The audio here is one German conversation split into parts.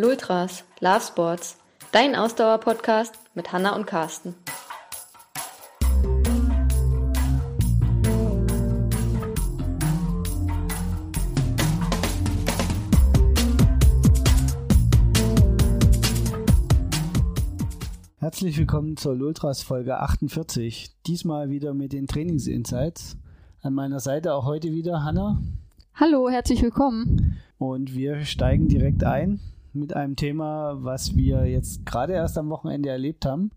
Lultras, Love Sports, dein Ausdauer-Podcast mit Hanna und Carsten. Herzlich willkommen zur Lultras Folge 48. Diesmal wieder mit den Trainingsinsights. An meiner Seite auch heute wieder Hanna. Hallo, herzlich willkommen. Und wir steigen direkt ein mit einem Thema, was wir jetzt gerade erst am Wochenende erlebt haben.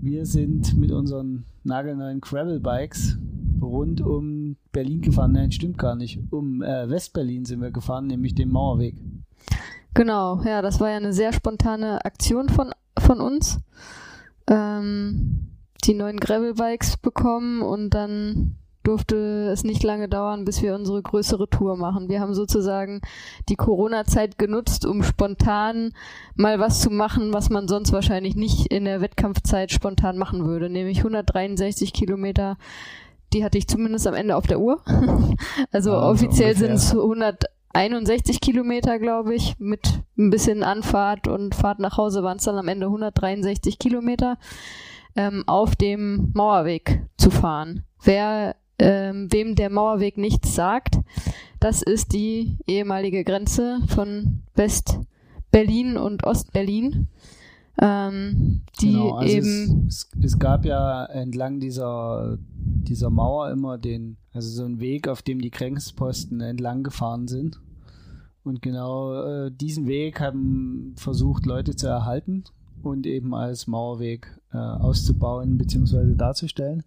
Wir sind mit unseren nagelneuen Gravel Bikes rund um Berlin gefahren. Nein, stimmt gar nicht. Um äh, Westberlin sind wir gefahren, nämlich den Mauerweg. Genau, ja, das war ja eine sehr spontane Aktion von, von uns. Ähm, die neuen Gravel Bikes bekommen und dann durfte es nicht lange dauern, bis wir unsere größere Tour machen. Wir haben sozusagen die Corona-Zeit genutzt, um spontan mal was zu machen, was man sonst wahrscheinlich nicht in der Wettkampfzeit spontan machen würde, nämlich 163 Kilometer. Die hatte ich zumindest am Ende auf der Uhr. also ja, offiziell sind es 161 Kilometer, glaube ich. Mit ein bisschen Anfahrt und Fahrt nach Hause waren es dann am Ende 163 Kilometer ähm, auf dem Mauerweg zu fahren. Wer ähm, wem der Mauerweg nichts sagt. Das ist die ehemalige Grenze von West-Berlin und Ost-Berlin. Ähm, die genau, also eben. Es, es, es, gab ja entlang dieser, dieser Mauer immer den, also so einen Weg, auf dem die Grenzposten entlang gefahren sind. Und genau äh, diesen Weg haben versucht, Leute zu erhalten und eben als Mauerweg äh, auszubauen bzw. darzustellen.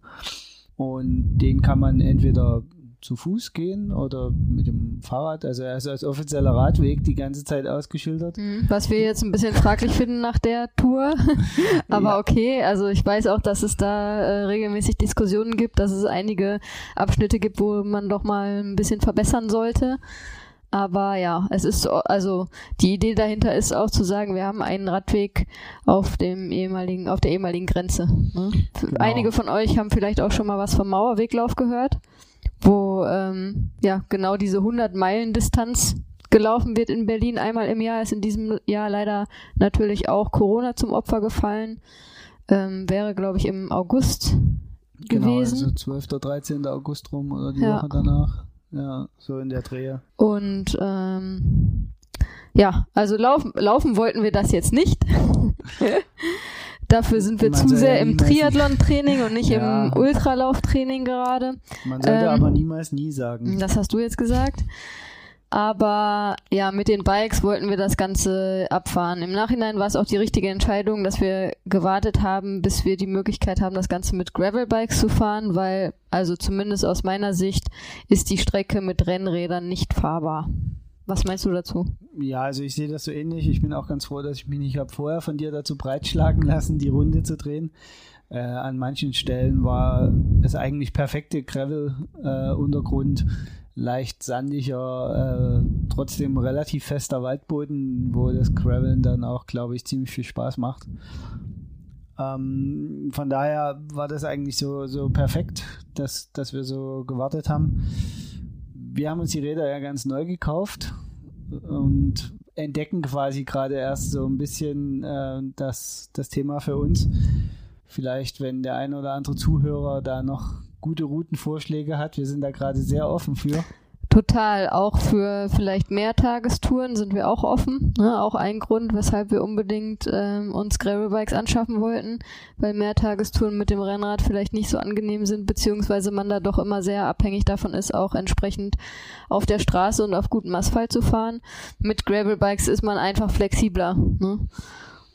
Und den kann man entweder zu Fuß gehen oder mit dem Fahrrad. Also er ist als offizieller Radweg die ganze Zeit ausgeschildert. Hm, was wir jetzt ein bisschen fraglich finden nach der Tour. Aber ja. okay, also ich weiß auch, dass es da äh, regelmäßig Diskussionen gibt, dass es einige Abschnitte gibt, wo man doch mal ein bisschen verbessern sollte. Aber ja, es ist also die Idee dahinter ist auch zu sagen, wir haben einen Radweg auf dem ehemaligen, auf der ehemaligen Grenze. Ne? Genau. Einige von euch haben vielleicht auch schon mal was vom Mauerweglauf gehört, wo ähm, ja genau diese 100 Meilen Distanz gelaufen wird in Berlin einmal im Jahr. Ist in diesem Jahr leider natürlich auch Corona zum Opfer gefallen. Ähm, wäre glaube ich im August genau, gewesen. Also 12. 13. August rum oder die ja. Woche danach. Ja, so in der Drehe. Und ähm, ja, also laufen, laufen wollten wir das jetzt nicht. Dafür sind wir man zu sehr ja im Triathlon-Training und nicht ja. im Ultralauf-Training gerade. Man sollte ähm, aber niemals nie sagen. Das hast du jetzt gesagt. Aber ja, mit den Bikes wollten wir das Ganze abfahren. Im Nachhinein war es auch die richtige Entscheidung, dass wir gewartet haben, bis wir die Möglichkeit haben, das Ganze mit Gravel-Bikes zu fahren, weil, also zumindest aus meiner Sicht, ist die Strecke mit Rennrädern nicht fahrbar. Was meinst du dazu? Ja, also ich sehe das so ähnlich. Ich bin auch ganz froh, dass ich mich nicht habe vorher von dir dazu breitschlagen lassen, die Runde zu drehen. Äh, an manchen Stellen war es eigentlich perfekte Gravel-Untergrund. Äh, leicht sandiger, äh, trotzdem relativ fester Waldboden, wo das Graveln dann auch, glaube ich, ziemlich viel Spaß macht. Ähm, von daher war das eigentlich so, so perfekt, dass, dass wir so gewartet haben. Wir haben uns die Räder ja ganz neu gekauft und entdecken quasi gerade erst so ein bisschen äh, das, das Thema für uns. Vielleicht, wenn der ein oder andere Zuhörer da noch gute Routenvorschläge hat. Wir sind da gerade sehr offen für. Total, auch für vielleicht Mehrtagestouren sind wir auch offen. Ne? Auch ein Grund, weshalb wir unbedingt ähm, uns Gravelbikes anschaffen wollten, weil Mehrtagestouren mit dem Rennrad vielleicht nicht so angenehm sind, beziehungsweise man da doch immer sehr abhängig davon ist, auch entsprechend auf der Straße und auf gutem Asphalt zu fahren. Mit Gravelbikes ist man einfach flexibler. Ne?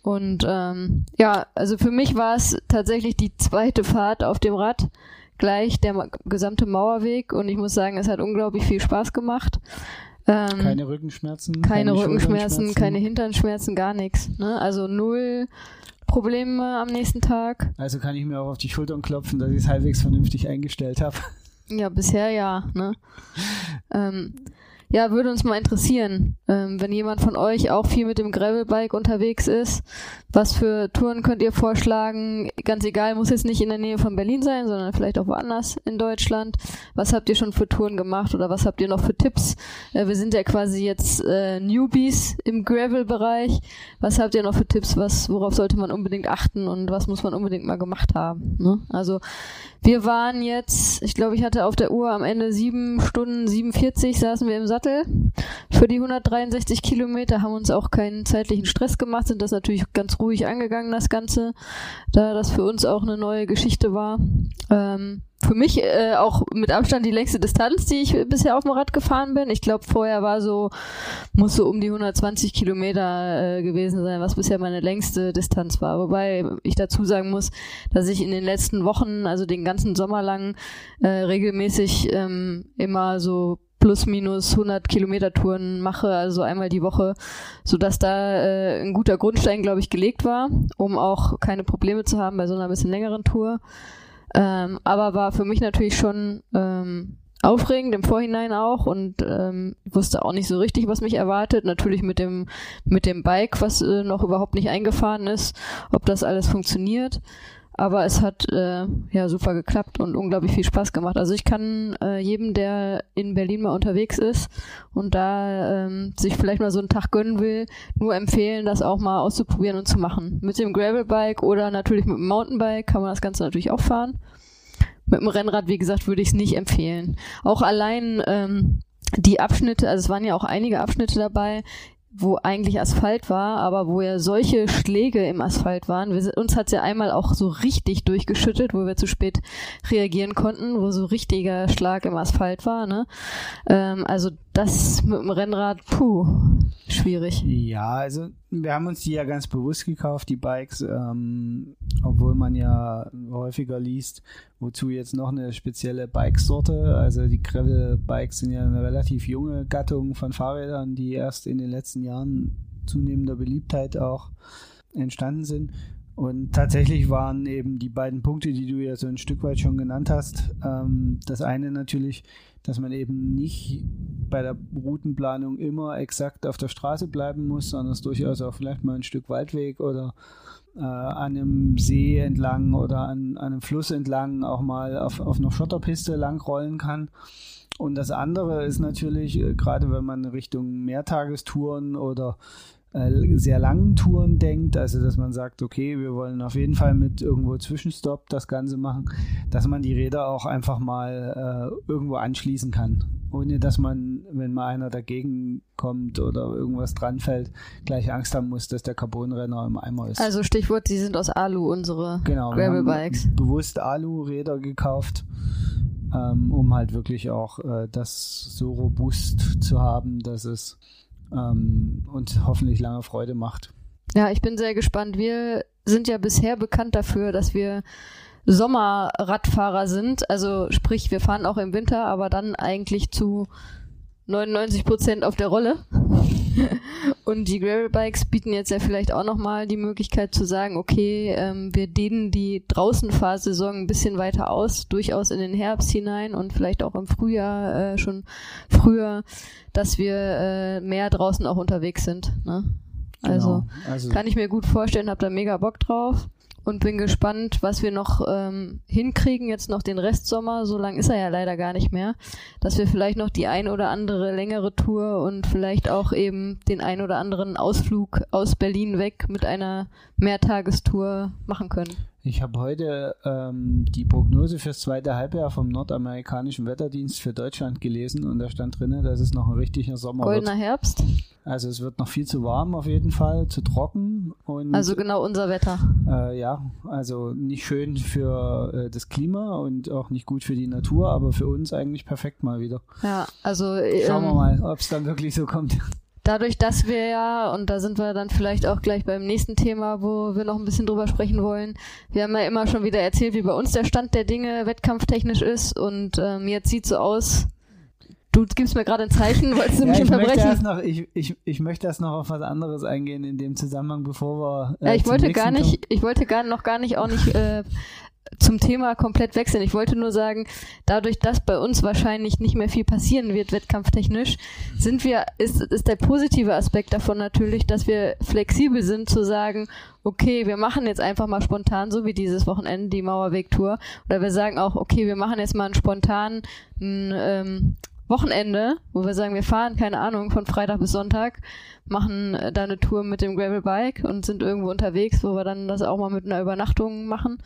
Und ähm, ja, also für mich war es tatsächlich die zweite Fahrt auf dem Rad gleich der gesamte Mauerweg und ich muss sagen, es hat unglaublich viel Spaß gemacht. Ähm, keine Rückenschmerzen. Keine, keine Rückenschmerzen, keine Hinternschmerzen, gar nichts. Ne? Also null Probleme am nächsten Tag. Also kann ich mir auch auf die Schultern klopfen, dass ich es halbwegs vernünftig eingestellt habe. Ja, bisher ja. Ne? ähm, ja, würde uns mal interessieren, ähm, wenn jemand von euch auch viel mit dem Gravelbike unterwegs ist, was für Touren könnt ihr vorschlagen? Ganz egal, muss jetzt nicht in der Nähe von Berlin sein, sondern vielleicht auch woanders in Deutschland. Was habt ihr schon für Touren gemacht oder was habt ihr noch für Tipps? Äh, wir sind ja quasi jetzt äh, Newbies im Gravel-Bereich. Was habt ihr noch für Tipps? Was, worauf sollte man unbedingt achten und was muss man unbedingt mal gemacht haben? Ne? Also wir waren jetzt, ich glaube, ich hatte auf der Uhr am Ende sieben Stunden 47 saßen wir im Sattel für die 163 Kilometer, haben uns auch keinen zeitlichen Stress gemacht, sind das natürlich ganz ruhig angegangen, das Ganze, da das für uns auch eine neue Geschichte war. Ähm, für mich äh, auch mit Abstand die längste Distanz, die ich bisher auf dem Rad gefahren bin. Ich glaube, vorher war so, muss so um die 120 Kilometer äh, gewesen sein, was bisher meine längste Distanz war. Wobei ich dazu sagen muss, dass ich in den letzten Wochen, also den ganzen Sommer lang, äh, regelmäßig ähm, immer so plus minus 100 Kilometer Touren mache, also einmal die Woche, so dass da äh, ein guter Grundstein, glaube ich, gelegt war, um auch keine Probleme zu haben bei so einer bisschen längeren Tour. Ähm, aber war für mich natürlich schon ähm, aufregend im Vorhinein auch und ähm, wusste auch nicht so richtig, was mich erwartet. Natürlich mit dem mit dem Bike, was äh, noch überhaupt nicht eingefahren ist, ob das alles funktioniert. Aber es hat äh, ja super geklappt und unglaublich viel Spaß gemacht. Also ich kann äh, jedem, der in Berlin mal unterwegs ist und da ähm, sich vielleicht mal so einen Tag gönnen will, nur empfehlen, das auch mal auszuprobieren und zu machen. Mit dem Gravelbike oder natürlich mit dem Mountainbike kann man das Ganze natürlich auch fahren. Mit dem Rennrad, wie gesagt, würde ich es nicht empfehlen. Auch allein ähm, die Abschnitte, also es waren ja auch einige Abschnitte dabei, wo eigentlich Asphalt war, aber wo ja solche Schläge im Asphalt waren. Wir, uns hat's ja einmal auch so richtig durchgeschüttet, wo wir zu spät reagieren konnten, wo so richtiger Schlag im Asphalt war. Ne? Ähm, also das mit dem Rennrad, puh, schwierig. Ja, also wir haben uns die ja ganz bewusst gekauft, die Bikes, ähm, obwohl man ja häufiger liest, wozu jetzt noch eine spezielle Bikesorte. Also die Gravel-Bikes sind ja eine relativ junge Gattung von Fahrrädern, die erst in den letzten Jahren zunehmender Beliebtheit auch entstanden sind. Und tatsächlich waren eben die beiden Punkte, die du ja so ein Stück weit schon genannt hast, ähm, das eine natürlich, dass man eben nicht bei der Routenplanung immer exakt auf der Straße bleiben muss, sondern es durchaus auch vielleicht mal ein Stück Waldweg oder äh, an einem See entlang oder an, an einem Fluss entlang auch mal auf, auf einer Schotterpiste langrollen kann. Und das andere ist natürlich, äh, gerade wenn man Richtung Mehrtagestouren oder äh, sehr langen Touren denkt, also dass man sagt, okay, wir wollen auf jeden Fall mit irgendwo Zwischenstopp das Ganze machen, dass man die Räder auch einfach mal äh, irgendwo anschließen kann, ohne dass man, wenn mal einer dagegen kommt oder irgendwas dranfällt, gleich Angst haben muss, dass der Carbonrenner im Eimer ist. Also Stichwort, die sind aus Alu, unsere genau, Gravelbikes. Bewusst Alu-Räder gekauft. Ähm, um halt wirklich auch äh, das so robust zu haben, dass es ähm, und hoffentlich lange Freude macht. Ja, ich bin sehr gespannt. Wir sind ja bisher bekannt dafür, dass wir Sommerradfahrer sind. Also sprich, wir fahren auch im Winter, aber dann eigentlich zu 99 Prozent auf der Rolle. und die Gravelbikes bieten jetzt ja vielleicht auch nochmal die Möglichkeit zu sagen, okay, ähm, wir dehnen die Draußenfahrsaison ein bisschen weiter aus, durchaus in den Herbst hinein und vielleicht auch im Frühjahr äh, schon früher, dass wir äh, mehr draußen auch unterwegs sind. Ne? Also, genau. also kann ich mir gut vorstellen, hab da mega Bock drauf und bin gespannt, was wir noch ähm, hinkriegen, jetzt noch den Restsommer, so lang ist er ja leider gar nicht mehr, dass wir vielleicht noch die ein oder andere längere Tour und vielleicht auch eben den ein oder anderen Ausflug aus Berlin weg mit einer Mehrtagestour machen können. Ich habe heute ähm, die Prognose fürs zweite Halbjahr vom nordamerikanischen Wetterdienst für Deutschland gelesen und da stand drin, dass es noch ein richtiger Sommer Goldener wird. Herbst? Also es wird noch viel zu warm auf jeden Fall, zu trocken. Und, also genau unser Wetter. Äh, ja, also nicht schön für äh, das Klima und auch nicht gut für die Natur, aber für uns eigentlich perfekt mal wieder. Ja, also schauen wir ähm, mal, ob es dann wirklich so kommt dadurch, dass wir ja, und da sind wir dann vielleicht auch gleich beim nächsten Thema, wo wir noch ein bisschen drüber sprechen wollen, wir haben ja immer schon wieder erzählt, wie bei uns der Stand der Dinge wettkampftechnisch ist und ähm, jetzt sieht so aus, Du gibst mir gerade ein Zeichen, wolltest du ja, mich ich unterbrechen? Möchte noch, ich, ich, ich möchte erst noch auf was anderes eingehen in dem Zusammenhang, bevor wir. Äh, ja, ich wollte gar nicht, kommen. ich wollte gar noch gar nicht auch nicht äh, zum Thema komplett wechseln. Ich wollte nur sagen, dadurch, dass bei uns wahrscheinlich nicht mehr viel passieren wird, wettkampftechnisch, sind wir, ist, ist der positive Aspekt davon natürlich, dass wir flexibel sind zu sagen, okay, wir machen jetzt einfach mal spontan, so wie dieses Wochenende, die Mauerwegtour. Oder wir sagen auch, okay, wir machen jetzt mal einen spontan ein, ähm, Wochenende, wo wir sagen, wir fahren, keine Ahnung, von Freitag bis Sonntag, machen äh, da eine Tour mit dem Gravelbike und sind irgendwo unterwegs, wo wir dann das auch mal mit einer Übernachtung machen.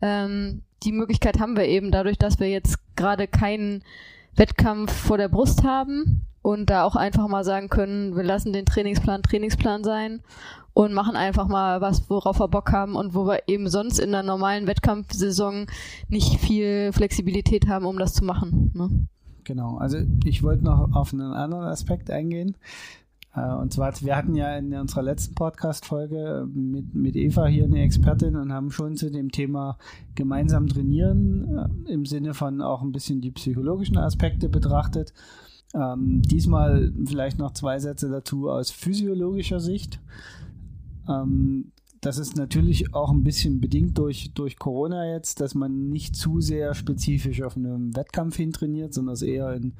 Ähm, die Möglichkeit haben wir eben dadurch, dass wir jetzt gerade keinen Wettkampf vor der Brust haben und da auch einfach mal sagen können, wir lassen den Trainingsplan Trainingsplan sein und machen einfach mal was, worauf wir Bock haben und wo wir eben sonst in der normalen Wettkampfsaison nicht viel Flexibilität haben, um das zu machen. Ne? Genau, also ich wollte noch auf einen anderen Aspekt eingehen. Äh, und zwar, wir hatten ja in unserer letzten Podcast-Folge mit, mit Eva hier eine Expertin und haben schon zu dem Thema gemeinsam trainieren äh, im Sinne von auch ein bisschen die psychologischen Aspekte betrachtet. Ähm, diesmal vielleicht noch zwei Sätze dazu aus physiologischer Sicht. Ähm, das ist natürlich auch ein bisschen bedingt durch, durch Corona jetzt, dass man nicht zu sehr spezifisch auf einem Wettkampf hintrainiert, sondern es eher in,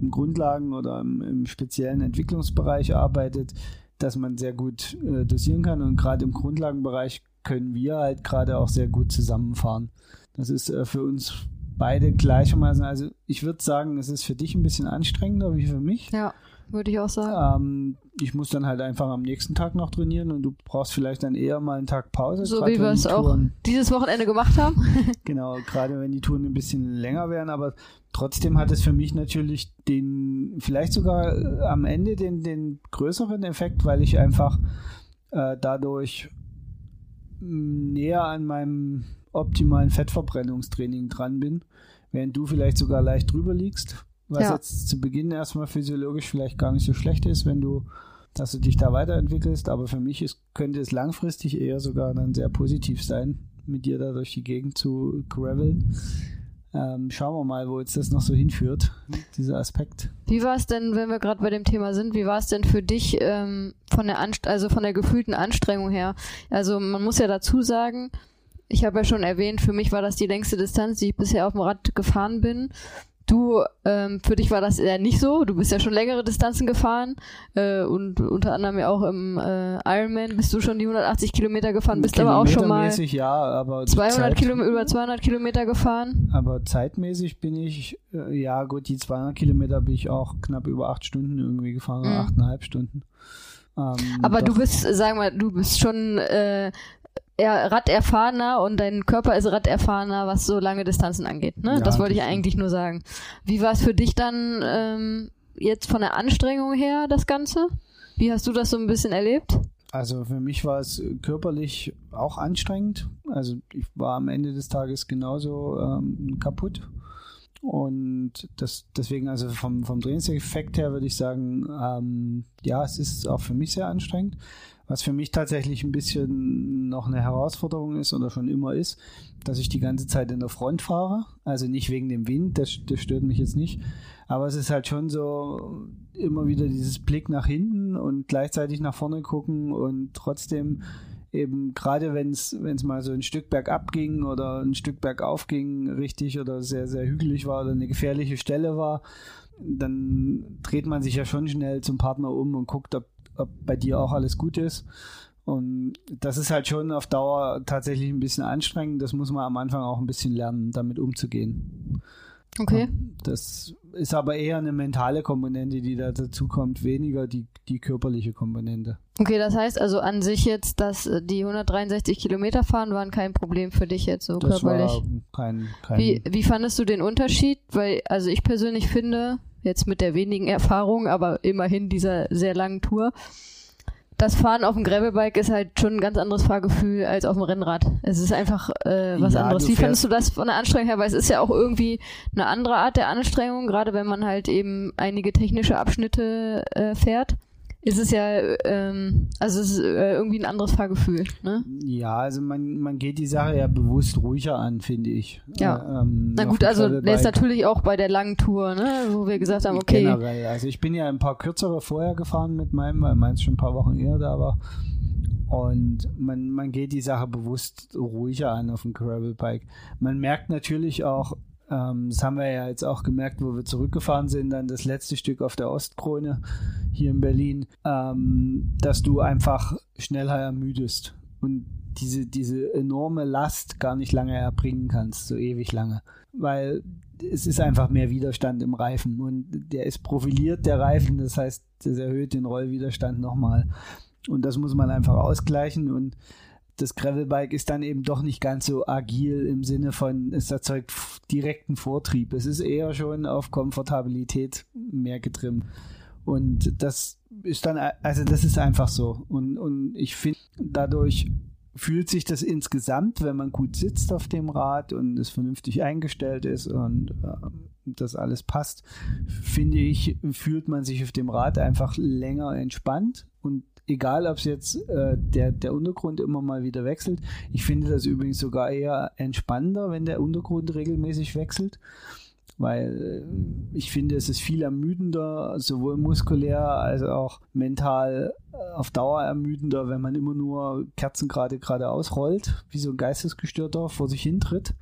im Grundlagen- oder im, im, speziellen Entwicklungsbereich arbeitet, dass man sehr gut äh, dosieren kann. Und gerade im Grundlagenbereich können wir halt gerade auch sehr gut zusammenfahren. Das ist äh, für uns beide gleichermaßen, also ich würde sagen, es ist für dich ein bisschen anstrengender wie für mich. Ja würde ich auch sagen. Ähm, ich muss dann halt einfach am nächsten Tag noch trainieren und du brauchst vielleicht dann eher mal einen Tag Pause. So wie wir es auch dieses Wochenende gemacht haben. genau, gerade wenn die Touren ein bisschen länger wären, aber trotzdem hat es für mich natürlich den, vielleicht sogar äh, am Ende den, den größeren Effekt, weil ich einfach äh, dadurch mm, näher an meinem optimalen Fettverbrennungstraining dran bin, während du vielleicht sogar leicht drüber liegst was ja. jetzt zu Beginn erstmal physiologisch vielleicht gar nicht so schlecht ist, wenn du, dass du dich da weiterentwickelst, aber für mich ist, könnte es langfristig eher sogar dann sehr positiv sein, mit dir da durch die Gegend zu graveln. Ähm, schauen wir mal, wo jetzt das noch so hinführt, dieser Aspekt. Wie war es denn, wenn wir gerade bei dem Thema sind, wie war es denn für dich ähm, von der Anst also von der gefühlten Anstrengung her? Also man muss ja dazu sagen, ich habe ja schon erwähnt, für mich war das die längste Distanz, die ich bisher auf dem Rad gefahren bin. Du, ähm, für dich war das eher nicht so. Du bist ja schon längere Distanzen gefahren äh, und unter anderem ja auch im äh, Ironman bist du schon die 180 Kilometer gefahren, bist aber auch schon mal ja, aber 200 Zeit, Kilometer, über 200 Kilometer gefahren. Aber zeitmäßig bin ich, äh, ja gut, die 200 Kilometer bin ich auch knapp über acht Stunden irgendwie gefahren, mhm. achteinhalb Stunden. Ähm, aber doch. du bist, sagen wir, du bist schon äh, eher raderfahrener und dein Körper ist raderfahrener, was so lange Distanzen angeht. Ne? Ja, das wollte ich eigentlich nur sagen. Wie war es für dich dann ähm, jetzt von der Anstrengung her, das Ganze? Wie hast du das so ein bisschen erlebt? Also für mich war es körperlich auch anstrengend. Also ich war am Ende des Tages genauso ähm, kaputt. Und das, deswegen, also vom, vom Trainingseffekt her würde ich sagen, ähm, ja, es ist auch für mich sehr anstrengend. Was für mich tatsächlich ein bisschen noch eine Herausforderung ist oder schon immer ist, dass ich die ganze Zeit in der Front fahre. Also nicht wegen dem Wind, das, das stört mich jetzt nicht. Aber es ist halt schon so immer wieder dieses Blick nach hinten und gleichzeitig nach vorne gucken und trotzdem eben gerade wenn es mal so ein Stück bergab ging oder ein Stück bergauf ging, richtig oder sehr, sehr hügelig war oder eine gefährliche Stelle war, dann dreht man sich ja schon schnell zum Partner um und guckt, ob ob bei dir auch alles gut ist. Und das ist halt schon auf Dauer tatsächlich ein bisschen anstrengend. Das muss man am Anfang auch ein bisschen lernen, damit umzugehen. Okay. Das ist aber eher eine mentale Komponente, die da dazu kommt, weniger die, die körperliche Komponente. Okay, das heißt also an sich jetzt, dass die 163 Kilometer fahren waren kein Problem für dich jetzt so das körperlich. War kein, kein wie, wie fandest du den Unterschied? Weil, also ich persönlich finde, jetzt mit der wenigen Erfahrung, aber immerhin dieser sehr langen Tour. Das Fahren auf dem Gravelbike ist halt schon ein ganz anderes Fahrgefühl als auf dem Rennrad. Es ist einfach äh, was ja, anderes. Wie fandest du das von der Anstrengung her? Weil es ist ja auch irgendwie eine andere Art der Anstrengung, gerade wenn man halt eben einige technische Abschnitte äh, fährt ist es ja, ähm, also es ist äh, irgendwie ein anderes Fahrgefühl. Ne? Ja, also man, man geht die Sache ja bewusst ruhiger an, finde ich. Ja. Äh, ähm, Na gut, also der ist natürlich auch bei der langen Tour, ne, wo wir gesagt haben, okay. Generell, also ich bin ja ein paar kürzere vorher gefahren mit meinem, weil meins schon ein paar Wochen eher da war. Und man, man geht die Sache bewusst ruhiger an auf dem Gravelbike. Man merkt natürlich auch, das haben wir ja jetzt auch gemerkt, wo wir zurückgefahren sind, dann das letzte Stück auf der Ostkrone hier in Berlin, ähm, dass du einfach schneller ermüdest und diese, diese enorme Last gar nicht lange erbringen kannst, so ewig lange. Weil es ist einfach mehr Widerstand im Reifen und der ist profiliert, der Reifen, das heißt, das erhöht den Rollwiderstand nochmal. Und das muss man einfach ausgleichen und das Gravelbike ist dann eben doch nicht ganz so agil im Sinne von, es erzeugt direkten Vortrieb. Es ist eher schon auf Komfortabilität mehr getrimmt. Und das ist dann, also das ist einfach so. Und, und ich finde, dadurch fühlt sich das insgesamt, wenn man gut sitzt auf dem Rad und es vernünftig eingestellt ist und äh, das alles passt, finde ich, fühlt man sich auf dem Rad einfach länger entspannt und egal ob es jetzt äh, der, der Untergrund immer mal wieder wechselt. Ich finde das übrigens sogar eher entspannender, wenn der Untergrund regelmäßig wechselt, weil äh, ich finde, es ist viel ermüdender, sowohl muskulär als auch mental äh, auf Dauer ermüdender, wenn man immer nur Kerzen gerade geradeaus rollt, wie so ein Geistesgestörter vor sich hintritt.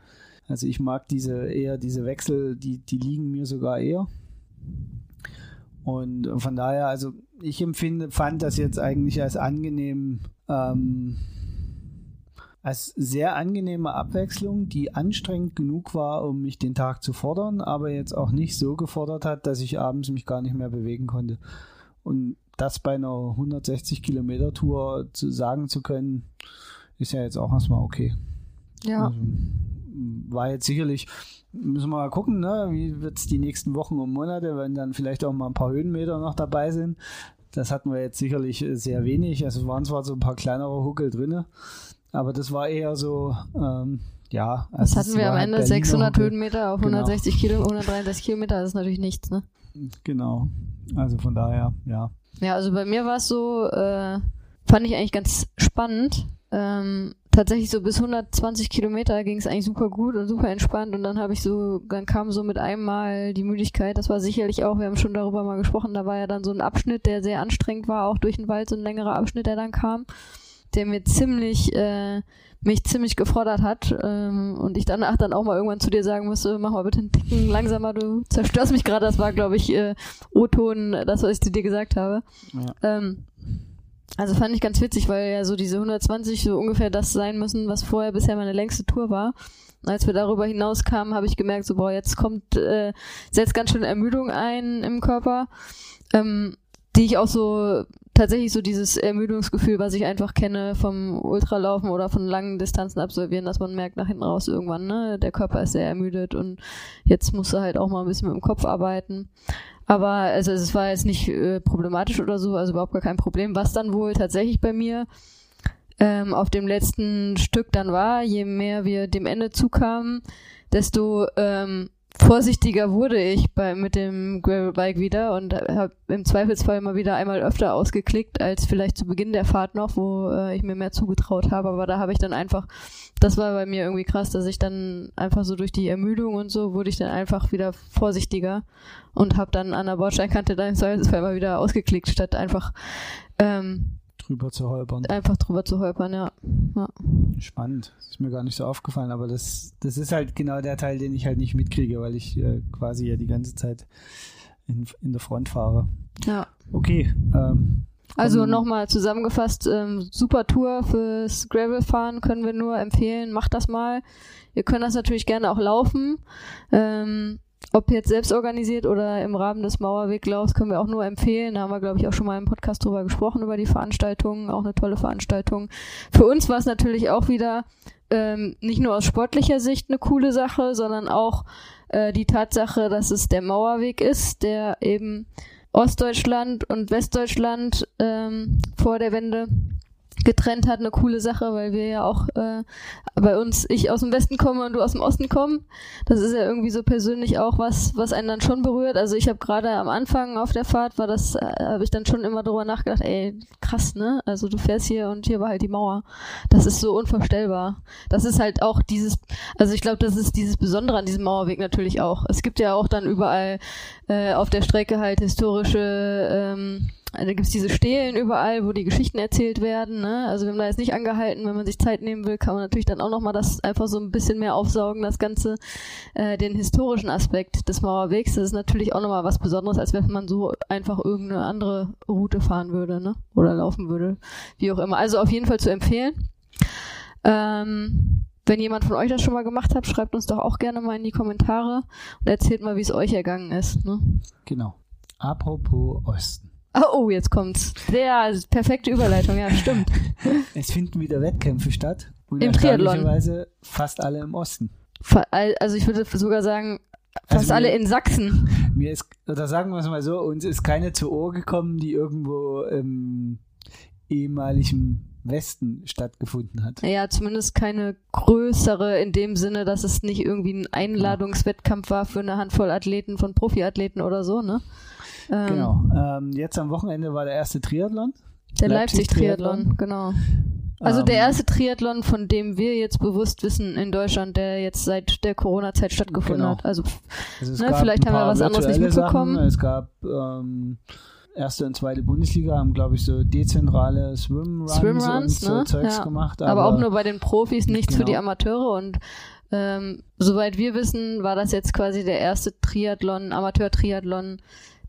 Also ich mag diese eher diese Wechsel, die, die liegen mir sogar eher. Und von daher, also ich empfinde, fand das jetzt eigentlich als angenehm, ähm, als sehr angenehme Abwechslung, die anstrengend genug war, um mich den Tag zu fordern, aber jetzt auch nicht so gefordert hat, dass ich abends mich gar nicht mehr bewegen konnte. Und das bei einer 160 Kilometer Tour zu sagen zu können, ist ja jetzt auch erstmal okay. Ja. Also, war jetzt sicherlich müssen wir mal gucken, ne? wie wird es die nächsten Wochen und Monate, wenn dann vielleicht auch mal ein paar Höhenmeter noch dabei sind. Das hatten wir jetzt sicherlich äh, sehr wenig. Also es waren zwar so ein paar kleinere Huckel drin, aber das war eher so, ähm, ja. Also das hatten wir am halt Ende 600 Huckel. Höhenmeter auf genau. 160 Kilometer, 163 Kilometer, das ist natürlich nichts, ne? Genau. Also von daher, ja. Ja, also bei mir war es so, äh, fand ich eigentlich ganz spannend. Ähm, tatsächlich so bis 120 Kilometer ging es eigentlich super gut und super entspannt und dann habe ich so, dann kam so mit einem Mal die Müdigkeit. Das war sicherlich auch, wir haben schon darüber mal gesprochen, da war ja dann so ein Abschnitt, der sehr anstrengend war, auch durch den Wald, so ein längerer Abschnitt, der dann kam, der mir ziemlich, äh, mich ziemlich gefordert hat ähm, und ich danach dann auch mal irgendwann zu dir sagen musste, mach mal bitte einen Ticken langsamer, du zerstörst mich gerade. Das war, glaube ich, äh, O-Ton, das, was ich zu dir gesagt habe. Ja. Ähm, also fand ich ganz witzig, weil ja so diese 120 so ungefähr das sein müssen, was vorher bisher meine längste Tour war. Und als wir darüber hinauskamen, habe ich gemerkt, so boah, jetzt kommt, äh, setzt ganz schön Ermüdung ein im Körper, ähm, die ich auch so tatsächlich so dieses Ermüdungsgefühl, was ich einfach kenne vom Ultralaufen oder von langen Distanzen absolvieren, dass man merkt nach hinten raus irgendwann, ne, der Körper ist sehr ermüdet und jetzt musst du halt auch mal ein bisschen mit dem Kopf arbeiten. Aber also es war jetzt nicht äh, problematisch oder so, also überhaupt gar kein Problem. Was dann wohl tatsächlich bei mir ähm, auf dem letzten Stück dann war, je mehr wir dem Ende zukamen, desto ähm, vorsichtiger wurde ich bei, mit dem Gravelbike wieder und habe im Zweifelsfall mal wieder einmal öfter ausgeklickt als vielleicht zu Beginn der Fahrt noch, wo äh, ich mir mehr zugetraut habe. Aber da habe ich dann einfach, das war bei mir irgendwie krass, dass ich dann einfach so durch die Ermüdung und so wurde ich dann einfach wieder vorsichtiger und habe dann an der Bordsteinkante da im Zweifelsfall mal wieder ausgeklickt, statt einfach ähm, drüber zu holpern. Einfach drüber zu holpern, ja. ja. Spannend. Das ist mir gar nicht so aufgefallen, aber das, das ist halt genau der Teil, den ich halt nicht mitkriege, weil ich äh, quasi ja die ganze Zeit in, in der Front fahre. Ja. Okay. Ähm, also nochmal zusammengefasst, ähm, super Tour fürs Gravelfahren können wir nur empfehlen, macht das mal. Ihr könnt das natürlich gerne auch laufen. Ähm, ob jetzt selbst organisiert oder im Rahmen des Mauerweglaufs, können wir auch nur empfehlen. Da haben wir, glaube ich, auch schon mal im Podcast drüber gesprochen, über die Veranstaltung. Auch eine tolle Veranstaltung. Für uns war es natürlich auch wieder ähm, nicht nur aus sportlicher Sicht eine coole Sache, sondern auch äh, die Tatsache, dass es der Mauerweg ist, der eben Ostdeutschland und Westdeutschland ähm, vor der Wende getrennt hat, eine coole Sache, weil wir ja auch äh, bei uns, ich aus dem Westen komme und du aus dem Osten kommst. Das ist ja irgendwie so persönlich auch was, was einen dann schon berührt. Also ich habe gerade am Anfang auf der Fahrt war das, äh, habe ich dann schon immer drüber nachgedacht, ey, krass, ne? Also du fährst hier und hier war halt die Mauer. Das ist so unvorstellbar. Das ist halt auch dieses, also ich glaube, das ist dieses Besondere an diesem Mauerweg natürlich auch. Es gibt ja auch dann überall äh, auf der Strecke halt historische ähm, da gibt's diese Stelen überall, wo die Geschichten erzählt werden. Ne? Also wir haben da jetzt nicht angehalten, wenn man sich Zeit nehmen will, kann man natürlich dann auch nochmal das einfach so ein bisschen mehr aufsaugen, das Ganze, äh, den historischen Aspekt des Mauerwegs. Das ist natürlich auch nochmal was Besonderes, als wenn man so einfach irgendeine andere Route fahren würde, ne? Oder laufen würde, wie auch immer. Also auf jeden Fall zu empfehlen. Ähm, wenn jemand von euch das schon mal gemacht hat, schreibt uns doch auch gerne mal in die Kommentare und erzählt mal, wie es euch ergangen ist. Ne? Genau. Apropos Osten. Oh, oh, jetzt kommt's. Sehr perfekte Überleitung, ja, stimmt. Es finden wieder Wettkämpfe statt. Und Im Triathlon. fast alle im Osten. Also ich würde sogar sagen, fast Also alle mir- in Sachsen. Mir ist, oder sagen wir es mal so, uns ist keine zu Ohr gekommen, die irgendwo im ehemaligen Westen stattgefunden hat. Ja, zumindest keine größere in dem Sinne, dass es nicht irgendwie ein Einladungswettkampf war für eine Handvoll Athleten von Profiathleten oder so, ne? Ähm, Genau. Ähm, jetzt am Wochenende war der erste Triathlon. Der Leipzig-Triathlon. Leipzig-Triathlon, genau. Also Ähm, der erste Triathlon, von dem wir jetzt bewusst wissen in Deutschland, der jetzt seit der Corona-Zeit stattgefunden Genau. hat. Also Also Ne, vielleicht haben wir was anderes nicht mitbekommen. Sachen. Es gab ähm, erste und zweite Bundesliga, haben glaube ich so dezentrale Swimruns, Swimruns, und so ne? Zeugs Ja. gemacht. aber, auch nur bei den Profis, nichts für Genau. die Amateure. Und ähm, soweit wir wissen, war das jetzt quasi der erste Triathlon, Amateur-Triathlon,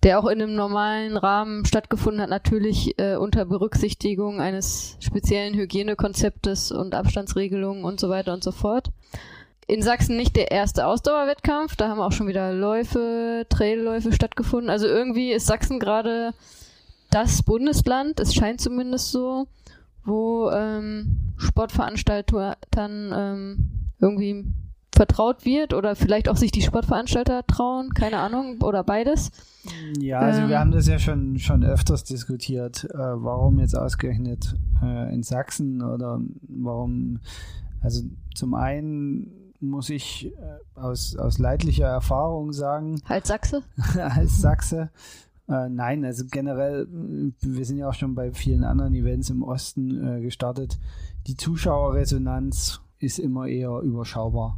der auch in einem normalen Rahmen stattgefunden hat, natürlich äh, unter Berücksichtigung eines speziellen Hygienekonzeptes und Abstandsregelungen und so weiter und so fort. In Sachsen nicht der erste Ausdauerwettkampf, da haben auch schon wieder Läufe, Trailläufe stattgefunden. Also irgendwie ist Sachsen gerade das Bundesland, es scheint zumindest so, wo ähm, Sportveranstaltern ähm, irgendwie vertraut wird oder vielleicht auch sich die Sportveranstalter trauen, keine Ahnung, oder beides. Ja, also Ähm. wir haben das ja schon, schon öfters diskutiert, äh, warum jetzt ausgerechnet äh, in Sachsen oder warum, also zum einen muss ich äh, aus, aus leidlicher Erfahrung sagen, Als Sachse? als Sachse, äh, nein, also generell, äh, wir sind ja auch schon bei vielen anderen Events im Osten äh, gestartet, die Zuschauerresonanz ist immer eher überschaubar.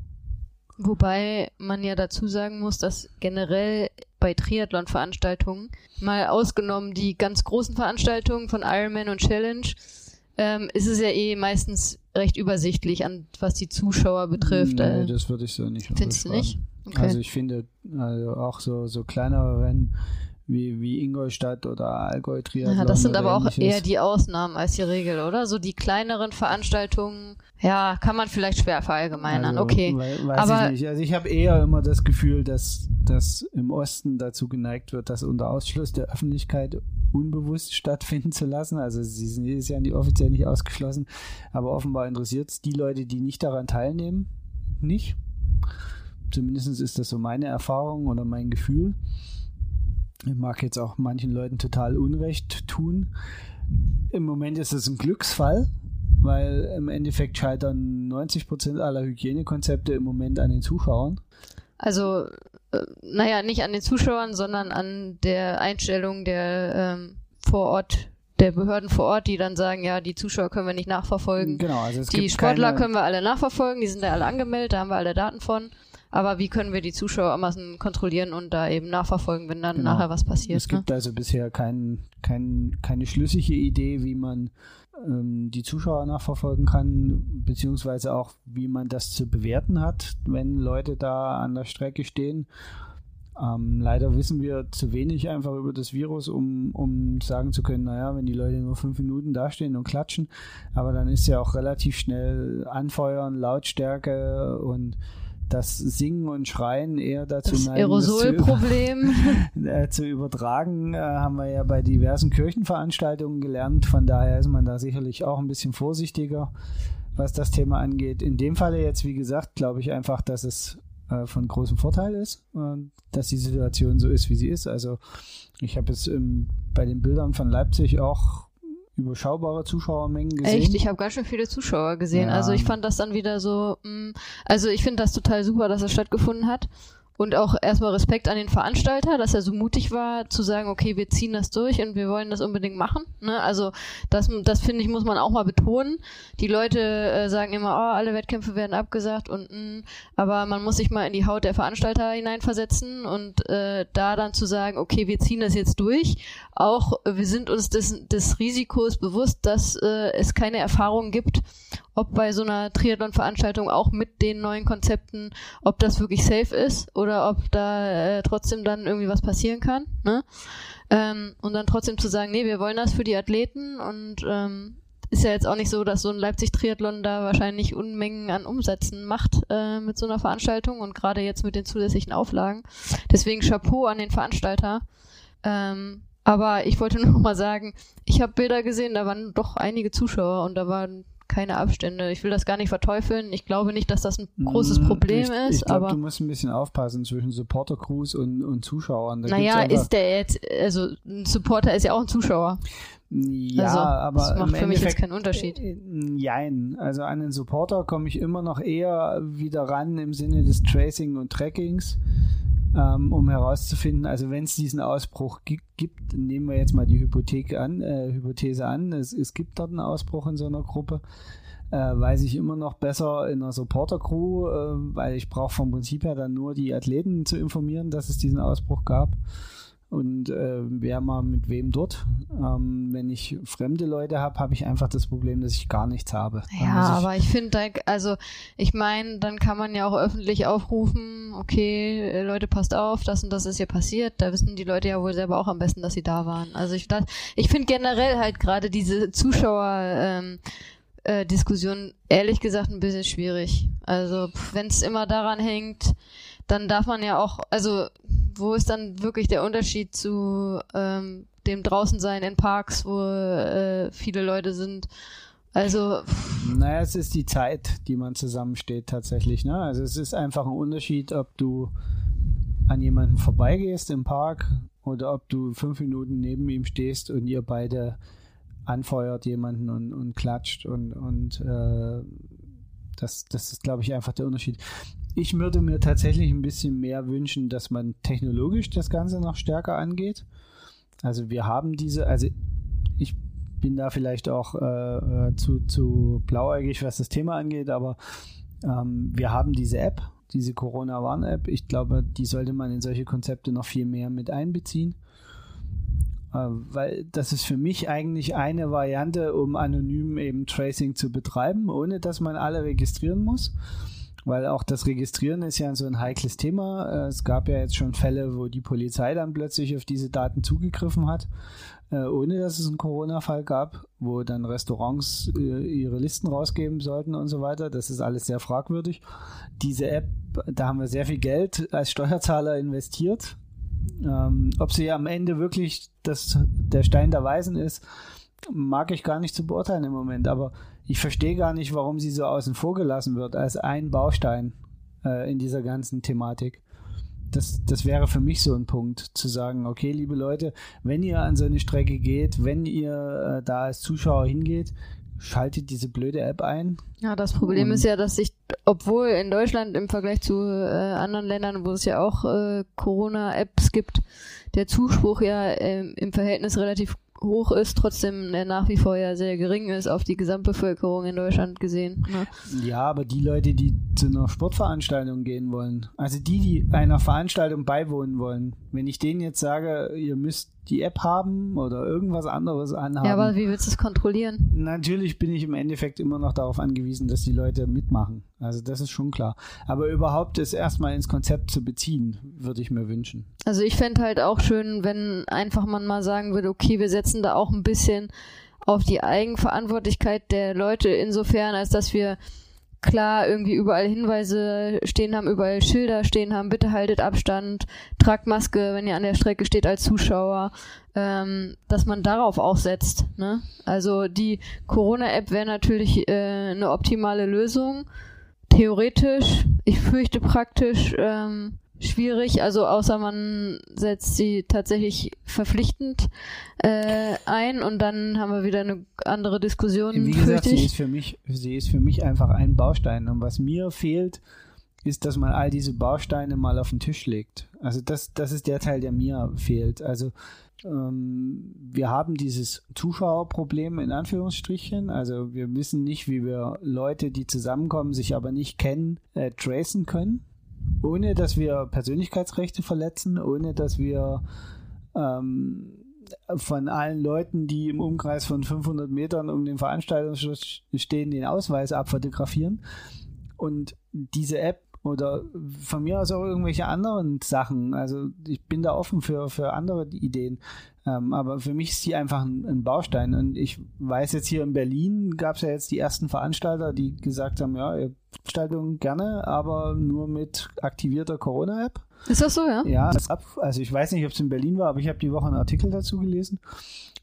Wobei man ja dazu sagen muss, dass generell bei Triathlon-Veranstaltungen, mal ausgenommen die ganz großen Veranstaltungen von Ironman und Challenge, ähm, ist es ja eh meistens recht übersichtlich, an was die Zuschauer betrifft. Nee, äh, das würde ich so nicht findest du nicht? Okay. Also ich finde also auch so, so kleinere Rennen wie, wie Ingolstadt oder Allgäu Triathlon. ja, das sind aber auch ähnliches. eher die Ausnahmen als die Regel, oder? So die kleineren Veranstaltungen, ja, kann man vielleicht schwer verallgemeinern. Also, okay. wei- Weiß Aber- ich nicht. Also ich habe eher immer das Gefühl, dass dass im Osten dazu geneigt wird, das unter Ausschluss der Öffentlichkeit unbewusst stattfinden zu lassen. Also sie sind ist ja nicht offiziell nicht ausgeschlossen, aber offenbar interessiert es die Leute, die nicht daran teilnehmen, nicht. Zumindest ist das so meine Erfahrung oder mein Gefühl. Ich mag jetzt auch manchen Leuten total Unrecht tun. Im Moment ist es ein Glücksfall, weil im Endeffekt scheitern 90 Prozent aller Hygienekonzepte im Moment an den Zuschauern. Also, äh, naja, nicht an den Zuschauern, sondern an der Einstellung der ähm, vor Ort, der Behörden vor Ort, die dann sagen, ja, die Zuschauer können wir nicht nachverfolgen. Genau, also es die gibt Sportler keine, können wir alle nachverfolgen, die sind da alle angemeldet, da haben wir alle Daten von. Aber wie können wir die Zuschauer amassen kontrollieren und da eben nachverfolgen, wenn dann Genau. nachher was passiert? Es gibt ne? also bisher kein, kein, keine schlüssige Idee, wie man ähm, die Zuschauer nachverfolgen kann, beziehungsweise auch, wie man das zu bewerten hat, wenn Leute da an der Strecke stehen. Ähm, leider wissen wir zu wenig einfach über das Virus, um, um sagen zu können, naja, wenn die Leute nur fünf Minuten dastehen und klatschen, aber dann ist ja auch relativ schnell Anfeuern, Lautstärke und das Singen und Schreien eher dazu Das neigen, das zu Aerosolproblem. äh, zu übertragen, äh, haben wir ja bei diversen Kirchenveranstaltungen gelernt. Von daher ist man da sicherlich auch ein bisschen vorsichtiger, was das Thema angeht. In dem Falle jetzt, wie gesagt, glaube ich einfach, dass es äh, von großem Vorteil ist, äh, dass die Situation so ist, wie sie ist. Also ich habe es ähm, bei den Bildern von Leipzig auch überschaubare Zuschauermengen gesehen. Echt, ich habe ganz schön viele Zuschauer gesehen. Ja. Also ich fand das dann wieder so, mh, also ich finde das total super, dass es stattgefunden hat. Und auch erstmal Respekt an den Veranstalter, dass er so mutig war, zu sagen, okay, wir ziehen das durch und wir wollen das unbedingt machen. Ne? Also das, das finde ich, muss man auch mal betonen. Die Leute äh, sagen immer, oh, alle Wettkämpfe werden abgesagt und mh, mm, aber man muss sich mal in die Haut der Veranstalter hineinversetzen und äh, da dann zu sagen, okay, wir ziehen das jetzt durch. Auch wir sind uns des, des Risikos bewusst, dass äh, es keine Erfahrung gibt, ob bei so einer Triathlon-Veranstaltung auch mit den neuen Konzepten, ob das wirklich safe ist oder ob da äh, trotzdem dann irgendwie was passieren kann. Ne? Ähm, und dann trotzdem zu sagen, nee, wir wollen das für die Athleten und ähm, ist ja jetzt auch nicht so, dass so ein Leipzig-Triathlon da wahrscheinlich Unmengen an Umsätzen macht äh, mit so einer Veranstaltung und gerade jetzt mit den zusätzlichen Auflagen. Deswegen Chapeau an den Veranstalter. Ähm, aber ich wollte nur noch mal sagen, ich habe Bilder gesehen, da waren doch einige Zuschauer und da waren keine Abstände. Ich will das gar nicht verteufeln. Ich glaube nicht, dass das ein großes mm, Problem ich, ist. Ich glaube, du musst ein bisschen aufpassen zwischen Supporter-Crews und, und Zuschauern. Da naja, ist der jetzt, also ein Supporter ist ja auch ein Zuschauer. Ja, also, aber das macht für mich jetzt keinen Unterschied. Äh, jein. Also an den Supporter komme ich immer noch eher wieder ran im Sinne des Tracing und Trackings ähm, um herauszufinden, also wenn es diesen Ausbruch gibt, nehmen wir jetzt mal die Hypothek an, äh, Hypothese an, es, es gibt dort einen Ausbruch in so einer Gruppe, äh, weiß ich immer noch besser in einer Supporter-Crew, äh, weil ich brauche vom Prinzip her dann nur die Athleten zu informieren, dass es diesen Ausbruch gab und äh, wer mal mit wem dort. Ähm, wenn ich fremde Leute habe, habe ich einfach das Problem, dass ich gar nichts habe. Dann ja, ich aber ich finde, also ich meine, dann kann man ja auch öffentlich aufrufen, okay, äh, Leute, passt auf, das und das ist hier passiert. Da wissen die Leute ja wohl selber auch am besten, dass sie da waren. Also ich, ich finde generell halt gerade diese Zuschauer ähm, äh, Diskussion ehrlich gesagt ein bisschen schwierig. Also wenn es immer daran hängt, dann darf man ja auch, also wo ist dann wirklich der Unterschied zu ähm, dem Draußensein in Parks, wo äh, viele Leute sind? Also. Naja, es ist die Zeit, die man zusammensteht tatsächlich. Ne? Also es ist einfach ein Unterschied, ob du an jemanden vorbeigehst im Park oder ob du fünf Minuten neben ihm stehst und ihr beide anfeuert jemanden und, und klatscht und, und äh, das, das ist, glaube ich, einfach der Unterschied. Ich würde mir tatsächlich ein bisschen mehr wünschen, dass man technologisch das Ganze noch stärker angeht. Also wir haben diese, also ich bin da vielleicht auch äh, äh, zu, zu blauäugig, was das Thema angeht, aber ähm, wir haben diese App, diese Corona-Warn-App. Ich glaube, die sollte man in solche Konzepte noch viel mehr mit einbeziehen. Äh, weil das ist für mich eigentlich eine Variante, um anonym eben Tracing zu betreiben, ohne dass man alle registrieren muss weil auch das Registrieren ist ja so ein heikles Thema. Äh, es gab ja jetzt schon Fälle, wo die Polizei dann plötzlich auf diese Daten zugegriffen hat, äh, ohne dass es einen Corona-Fall gab, wo dann Restaurants äh, ihre Listen rausgeben sollten und so weiter. Das ist alles sehr fragwürdig. Diese App, da haben wir sehr viel Geld als Steuerzahler investiert. Ähm, ob sie am Ende wirklich das, der Stein der Weisen ist, mag ich gar nicht zu beurteilen im Moment, aber ich verstehe gar nicht, warum sie so außen vor gelassen wird als ein Baustein äh, in dieser ganzen Thematik. Das, das wäre für mich so ein Punkt, zu sagen, okay, liebe Leute, wenn ihr an so eine Strecke geht, wenn ihr äh, da als Zuschauer hingeht, schaltet diese blöde App ein. Ja, das Problem Und ist ja, dass sich, obwohl in Deutschland im Vergleich zu äh, anderen Ländern, wo es ja auch äh, Corona-Apps gibt, der Zuspruch ja ähm, im Verhältnis relativ hoch ist, trotzdem der nach wie vor ja sehr gering ist auf die Gesamtbevölkerung in Deutschland gesehen. Ne? Ja, aber die Leute, die zu einer Sportveranstaltung gehen wollen, also die, die einer Veranstaltung beiwohnen wollen, wenn ich denen jetzt sage, ihr müsst die App haben oder irgendwas anderes anhaben. Ja, aber wie willst du es kontrollieren? Natürlich bin ich im Endeffekt immer noch darauf angewiesen, dass die Leute mitmachen. Also das ist schon klar. Aber überhaupt es erstmal ins Konzept zu beziehen, würde ich mir wünschen. Also ich fände halt auch schön, wenn einfach man mal sagen würde, okay, wir setzen da auch ein bisschen auf die Eigenverantwortlichkeit der Leute insofern, als dass wir klar irgendwie überall Hinweise stehen haben, überall Schilder stehen haben, bitte haltet Abstand, tragt Maske, wenn ihr an der Strecke steht als Zuschauer, ähm, dass man darauf auch setzt. Ne? Also die Corona-App wäre natürlich äh, eine optimale Lösung. Theoretisch, ich fürchte praktisch, ähm, schwierig, also außer man setzt sie tatsächlich verpflichtend äh, ein und dann haben wir wieder eine andere Diskussion. Wie gesagt, sie ist für mich, sie ist für mich einfach ein Baustein. Und was mir fehlt, ist, dass man all diese Bausteine mal auf den Tisch legt. Also das, das ist der Teil, der mir fehlt. Also ähm, wir haben dieses Zuschauerproblem in Anführungsstrichen. Also wir wissen nicht, wie wir Leute, die zusammenkommen, sich aber nicht kennen, äh, tracen können, ohne dass wir Persönlichkeitsrechte verletzen, ohne dass wir ähm, von allen Leuten, die im Umkreis von 500 Metern um den Veranstaltungsschluss stehen, den Ausweis abfotografieren. Und diese App oder von mir aus auch irgendwelche anderen Sachen. Also ich bin da offen für, für andere Ideen. Ähm, aber für mich ist die einfach ein, ein, Baustein. Und ich weiß jetzt hier in Berlin gab es ja jetzt die ersten Veranstalter, die gesagt haben, ja, Veranstaltungen gerne, aber nur mit aktivierter Corona-App. Ist das so, ja? Ja, also ich weiß nicht, ob es in Berlin war, aber ich habe die Woche einen Artikel dazu gelesen,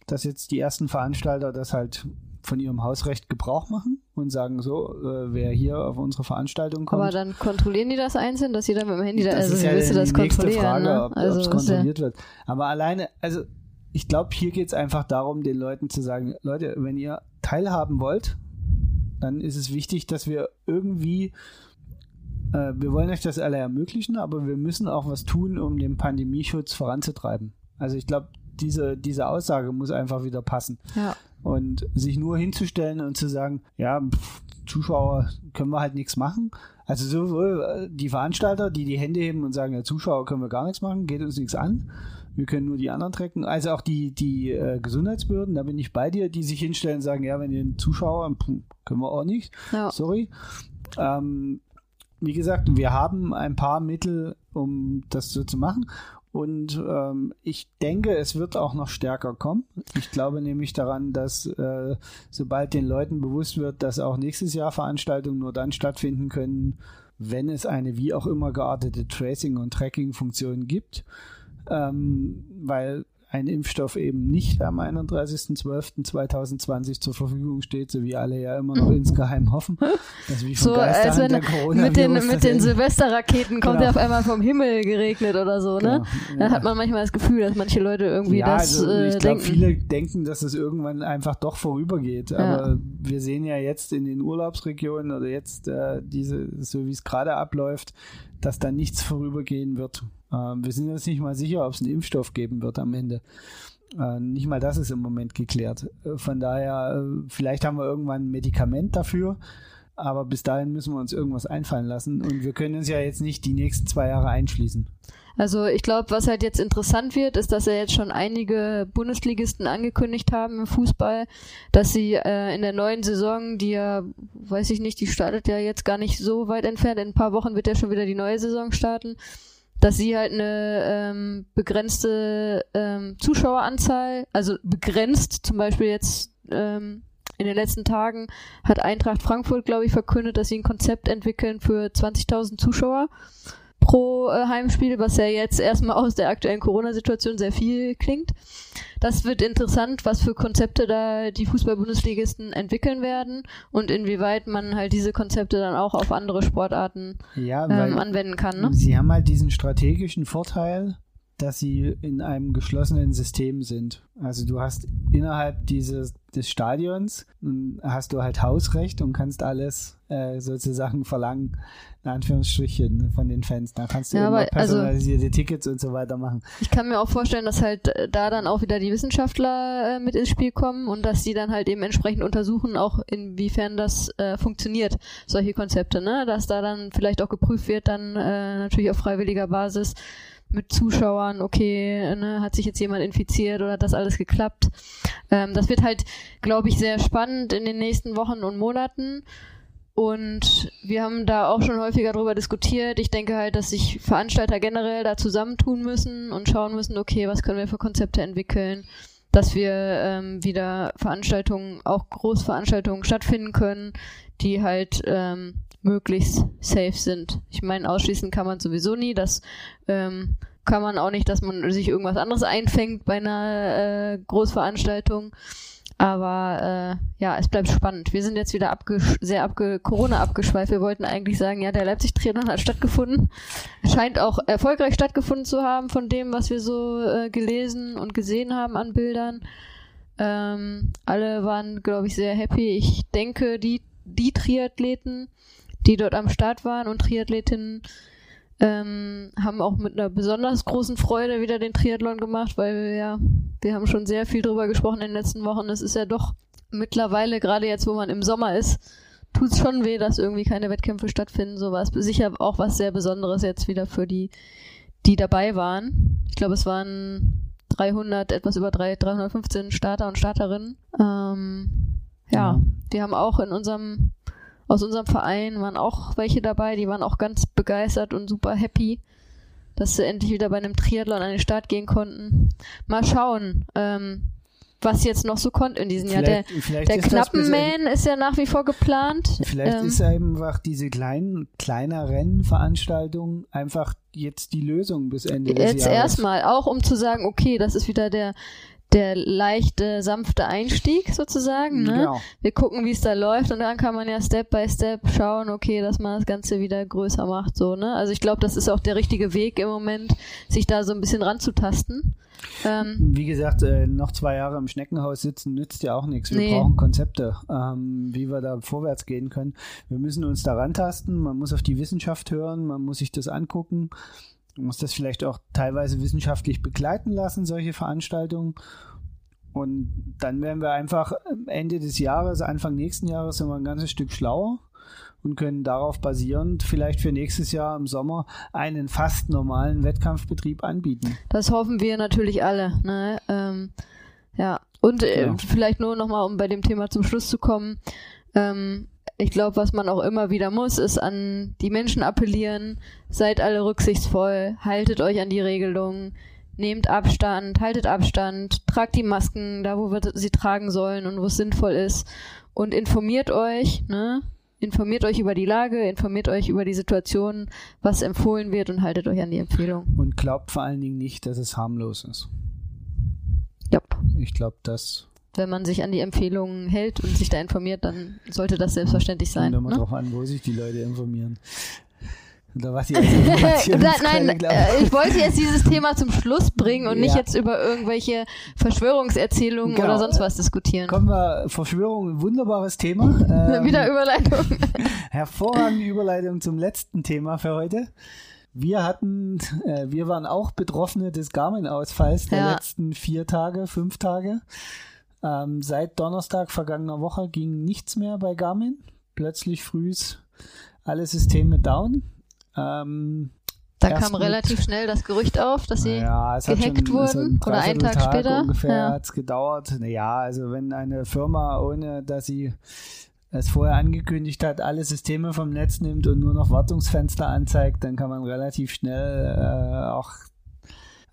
dass jetzt die ersten Veranstalter das halt von ihrem Hausrecht Gebrauch machen und sagen so, äh, wer hier auf unsere Veranstaltung kommt. Aber dann kontrollieren die das einzeln, dass jeder mit dem Handy da, das also ist ja willst du das die nächste kontrollieren, Frage, ne? ob Also es ja- kontrolliert wird. Aber alleine, also ich glaube, hier geht es einfach darum, den Leuten zu sagen, Leute, wenn ihr teilhaben wollt, dann ist es wichtig, dass wir irgendwie, äh, wir wollen euch das alle ermöglichen, aber wir müssen auch was tun, um den Pandemieschutz voranzutreiben. Also ich glaube, diese, diese Aussage muss einfach wieder passen. Ja. Und sich nur hinzustellen und zu sagen, ja, pff, Zuschauer können wir halt nichts machen. Also sowohl äh, die Veranstalter, die die Hände heben und sagen, ja, Zuschauer können wir gar nichts machen, geht uns nichts an. Wir können nur die anderen trecken. Also auch die, die äh, Gesundheitsbehörden, da bin ich bei dir, die sich hinstellen und sagen, ja, wenn ihr einen Zuschauer, pff, können wir auch nicht. Ja. Sorry. Ähm, wie gesagt, wir haben ein paar Mittel, um das so zu machen. Und ähm, ich denke, es wird auch noch stärker kommen. Ich glaube nämlich daran, dass äh, sobald den Leuten bewusst wird, dass auch nächstes Jahr Veranstaltungen nur dann stattfinden können, wenn es eine wie auch immer geartete Tracing- und Tracking-Funktion gibt, ähm, weil ein Impfstoff eben nicht am 31.12.2020 zur Verfügung steht, so wie alle ja immer noch insgeheim hoffen. Dass wie So, als wenn mit den, mit den Silvesterraketen kommt Genau. ja auf einmal vom Himmel geregnet oder so, ne? Genau, Da ja. hat man manchmal das Gefühl, dass manche Leute irgendwie ja, das also äh, ich glaube, denken. viele denken, dass es irgendwann einfach doch vorübergeht. Aber wir sehen ja jetzt in den Urlaubsregionen oder jetzt äh, diese, so wie es gerade abläuft, dass da nichts vorübergehen wird. Ähm, wir sind uns nicht mal sicher, ob es einen Impfstoff geben wird am Ende. Äh, nicht mal das ist im Moment geklärt. Äh, Von daher, äh, vielleicht haben wir irgendwann ein Medikament dafür. Aber bis dahin müssen wir uns irgendwas einfallen lassen. Und wir können uns ja jetzt nicht die nächsten zwei Jahre einschließen. Also ich glaube, was halt jetzt interessant wird, ist, dass ja jetzt schon einige Bundesligisten angekündigt haben im Fußball, dass sie äh, in der neuen Saison, die ja, weiß ich nicht, die startet ja jetzt gar nicht so weit entfernt, in ein paar Wochen wird ja schon wieder die neue Saison starten, dass sie halt eine ähm, begrenzte ähm, Zuschaueranzahl, also begrenzt, zum Beispiel jetzt ähm, in den letzten Tagen hat Eintracht Frankfurt, glaube ich, verkündet, dass sie ein Konzept entwickeln für 20.000 Zuschauer pro äh, Heimspiel, was ja jetzt erstmal aus der aktuellen Corona-Situation sehr viel klingt. Das wird interessant, was für Konzepte da die Fußball-Bundesligisten entwickeln werden und inwieweit man halt diese Konzepte dann auch auf andere Sportarten Ja, ähm, anwenden kann. Ne? Sie haben halt diesen strategischen Vorteil, dass sie in einem geschlossenen System sind. Also du hast innerhalb dieses des Stadions hast du halt Hausrecht und kannst alles äh, sozusagen verlangen, in Anführungsstrichen, von den Fans. Da kannst du Ja, immer aber also- personalisierte Tickets und so weiter machen. Ich kann mir auch vorstellen, dass halt äh, da dann auch wieder die Wissenschaftler äh, mit ins Spiel kommen und dass die dann halt eben entsprechend untersuchen, auch inwiefern das äh, funktioniert, solche Konzepte, ne? Dass da dann vielleicht auch geprüft wird, dann äh, natürlich auf freiwilliger Basis mit Zuschauern, okay, ne, hat sich jetzt jemand infiziert oder hat das alles geklappt. Ähm, das wird halt, glaube ich, sehr spannend in den nächsten Wochen und Monaten. Und wir haben da auch schon häufiger drüber diskutiert. Ich denke halt, dass sich Veranstalter generell da zusammentun müssen und schauen müssen, okay, was können wir für Konzepte entwickeln, dass wir ähm, wieder Veranstaltungen, auch Großveranstaltungen stattfinden können, die halt ähm, möglichst safe sind. Ich meine, ausschließen kann man sowieso nie. Das ähm, kann man auch nicht, dass man sich irgendwas anderes einfängt bei einer äh, Großveranstaltung. Aber äh, ja, es bleibt spannend. Wir sind jetzt wieder abgesch sehr abge Corona abgeschweift. Wir wollten eigentlich sagen, ja, der Leipzig-Triathlon hat stattgefunden. Scheint auch erfolgreich stattgefunden zu haben von dem, was wir so äh, gelesen und gesehen haben an Bildern. Ähm, alle waren, glaube ich, sehr happy. Ich denke, die, die Triathleten, die dort am Start waren und Triathletinnen ähm, haben auch mit einer besonders großen Freude wieder den Triathlon gemacht, weil wir ja, wir haben schon sehr viel drüber gesprochen in den letzten Wochen. Es ist ja doch mittlerweile, gerade jetzt, wo man im Sommer ist, tut es schon weh, dass irgendwie keine Wettkämpfe stattfinden. So war es sicher auch was sehr Besonderes jetzt wieder für die, die dabei waren. Ich glaube, es waren 300, etwas über 3, 315 Starter und Starterinnen. Ähm, ja, ja, die haben auch in unserem aus unserem Verein waren auch welche dabei, die waren auch ganz begeistert und super happy, dass sie endlich wieder bei einem Triathlon an den Start gehen konnten. Mal schauen, ähm, was jetzt noch so kommt in diesem Jahr. Der, der Knappenman ist ja nach wie vor geplant. Vielleicht ähm, ist einfach diese kleinen, kleiner Rennveranstaltung einfach jetzt die Lösung bis Ende des Jahres. Jetzt erstmal, auch um zu sagen, okay, das ist wieder der der leichte, sanfte Einstieg sozusagen. Ne? Genau. Wir gucken, wie es da läuft und dann kann man ja Step by Step schauen, okay, dass man das Ganze wieder größer macht. So, ne? Also ich glaube, das ist auch der richtige Weg im Moment, sich da so ein bisschen ranzutasten. Ähm, wie gesagt, äh, noch zwei Jahre im Schneckenhaus sitzen nützt ja auch nichts. Wir nee. brauchen Konzepte, ähm, wie wir da vorwärts gehen können. Wir müssen uns da rantasten, man muss auf die Wissenschaft hören, man muss sich das angucken. Man muss das vielleicht auch teilweise wissenschaftlich begleiten lassen, solche Veranstaltungen. Und dann werden wir einfach Ende des Jahres, Anfang nächsten Jahres sind wir ein ganzes Stück schlauer und können darauf basierend vielleicht für nächstes Jahr im Sommer einen fast normalen Wettkampfbetrieb anbieten. Das hoffen wir natürlich alle. Ne? Ähm, ja, und äh, ja. vielleicht nur nochmal, um bei dem Thema zum Schluss zu kommen. Ähm, ich glaube, was man auch immer wieder muss, ist an die Menschen appellieren. Seid alle rücksichtsvoll, haltet euch an die Regelungen, nehmt Abstand, haltet Abstand, tragt die Masken da, wo wir sie tragen sollen und wo es sinnvoll ist und informiert euch, ne? Informiert euch über die Lage, informiert euch über die Situation, was empfohlen wird und haltet euch an die Empfehlung. Und glaubt vor allen Dingen nicht, dass es harmlos ist. Ja. Ich glaube, das wenn man sich an die Empfehlungen hält und sich da informiert, dann sollte das selbstverständlich sein. Kommt immer ne? drauf an, wo sich die Leute informieren. Oder was die Nein, äh, ich wollte jetzt dieses Thema zum Schluss bringen und ja. nicht jetzt über irgendwelche Verschwörungserzählungen genau. oder sonst was diskutieren. Kommen wir, Verschwörung, wunderbares Thema. Ähm, Wieder Überleitung. Hervorragende Überleitung zum letzten Thema für heute. Wir hatten, äh, wir waren auch Betroffene des Garmin-Ausfalls der ja. letzten vier Tage, fünf Tage. Ähm, seit Donnerstag vergangener Woche ging nichts mehr bei Garmin. Plötzlich frühs alle Systeme down. Ähm, da kam relativ schnell das Gerücht auf, dass sie ja, gehackt schon, wurden oder einen Tag, Tag später. Ungefähr ja. hat es gedauert. Naja, also wenn eine Firma, ohne dass sie es vorher angekündigt hat, alle Systeme vom Netz nimmt und nur noch Wartungsfenster anzeigt, dann kann man relativ schnell äh, auch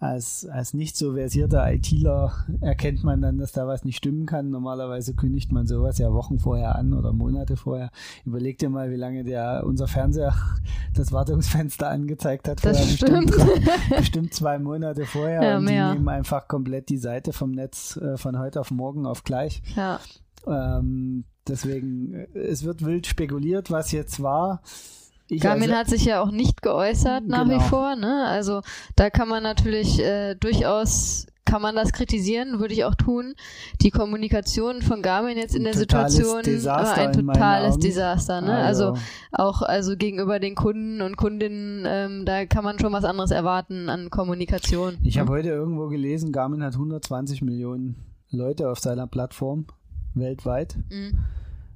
als, als nicht so versierter ITler erkennt man dann, dass da was nicht stimmen kann. Normalerweise kündigt man sowas ja Wochen vorher an oder Monate vorher. Überleg dir mal, wie lange der unser Fernseher das Wartungsfenster angezeigt hat. Das stimmt. Bestimmt, bestimmt zwei Monate vorher. Ja, und die nehmen einfach komplett die Seite vom Netz äh, von heute auf morgen auf gleich. Ja. Ähm, deswegen, äh, es wird wild spekuliert, was jetzt war. Ich Garmin also, hat sich ja auch nicht geäußert nach genau. wie vor, ne? Also da kann man natürlich äh, durchaus kann man das kritisieren, würde ich auch tun. Die Kommunikation von Garmin jetzt in der Situation war ein totales Desaster. Ne? Also. also. auch also gegenüber den Kunden und Kundinnen, ähm, da kann man schon was anderes erwarten an Kommunikation. Ich ne? habe heute irgendwo gelesen, Garmin hat 120 Millionen Leute auf seiner Plattform weltweit. Mhm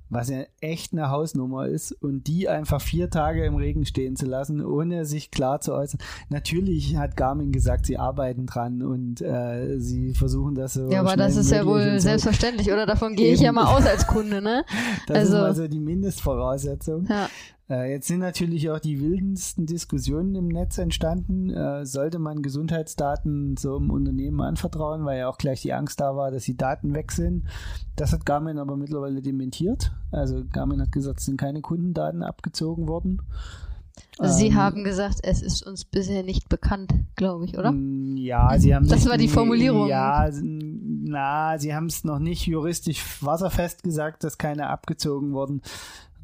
was ja echt eine Hausnummer ist und die einfach vier Tage im Regen stehen zu lassen, ohne sich klar zu äußern. Natürlich hat Garmin gesagt, sie arbeiten dran und äh, sie versuchen das so. Ja, aber das ist ja wohl so. selbstverständlich, oder? Davon gehe ich ja mal aus als Kunde, ne? das also, ist also die Mindestvoraussetzung. Ja. Äh, jetzt sind natürlich auch die wildesten Diskussionen im Netz entstanden. Äh, sollte man Gesundheitsdaten so im Unternehmen anvertrauen, weil ja auch gleich die Angst da war, dass die Daten weg sind. Das hat Garmin aber mittlerweile dementiert. Also Garmin hat gesagt, es sind keine Kundendaten abgezogen worden. Sie ähm, haben gesagt, es ist uns bisher nicht bekannt, glaube ich, oder? Mm, ja, sie haben Das war die Formulierung. Ja, na, sie haben es noch nicht juristisch wasserfest gesagt, dass keine abgezogen wurden.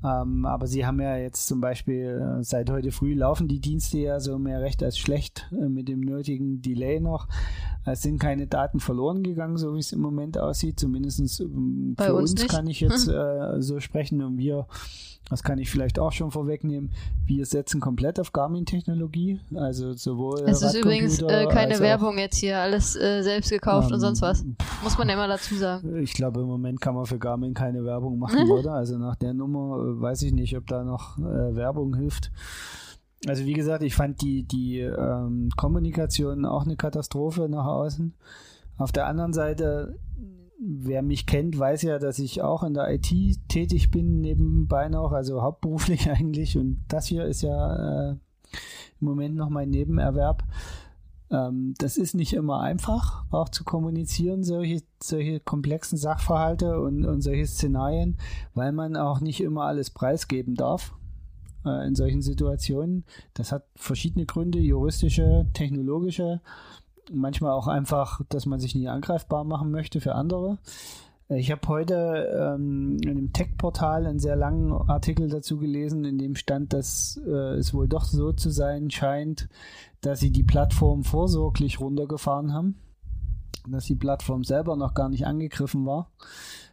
Ähm, aber sie haben ja jetzt zum Beispiel äh, seit heute früh laufen die Dienste ja so mehr recht als schlecht äh, mit dem nötigen Delay noch. Es sind keine Daten verloren gegangen, so wie es im Moment aussieht. Zumindest ähm, Bei für uns uns, kann ich jetzt äh, so sprechen und wir, das kann ich vielleicht auch schon vorwegnehmen, wir setzen komplett auf Garmin-Technologie. Also sowohl Es ist übrigens äh, keine Werbung jetzt hier, alles äh, selbst gekauft und Ähm, sonst was. Muss man ja immer dazu sagen. Ich glaube, im Moment kann man für Garmin keine Werbung machen, oder? Also nach der Nummer äh, weiß ich nicht, ob da noch äh, Werbung hilft. Also wie gesagt, ich fand die, die ähm, Kommunikation auch eine Katastrophe nach außen. Auf der anderen Seite, wer mich kennt, weiß ja, dass ich auch in der IT tätig bin, nebenbei noch, also hauptberuflich eigentlich. Und das hier ist ja äh, im Moment noch mein Nebenerwerb. Ähm, das ist nicht immer einfach, auch zu kommunizieren, solche, solche komplexen Sachverhalte und, und solche Szenarien, weil man auch nicht immer alles preisgeben darf äh, in solchen Situationen. Das hat verschiedene Gründe, juristische, technologische, manchmal auch einfach, dass man sich nie angreifbar machen möchte für andere. Äh, Ich habe heute ähm, in einem Tech-Portal einen sehr langen Artikel dazu gelesen, in dem stand, dass äh, es wohl doch so zu sein scheint, dass sie die Plattform vorsorglich runtergefahren haben, dass die Plattform selber noch gar nicht angegriffen war,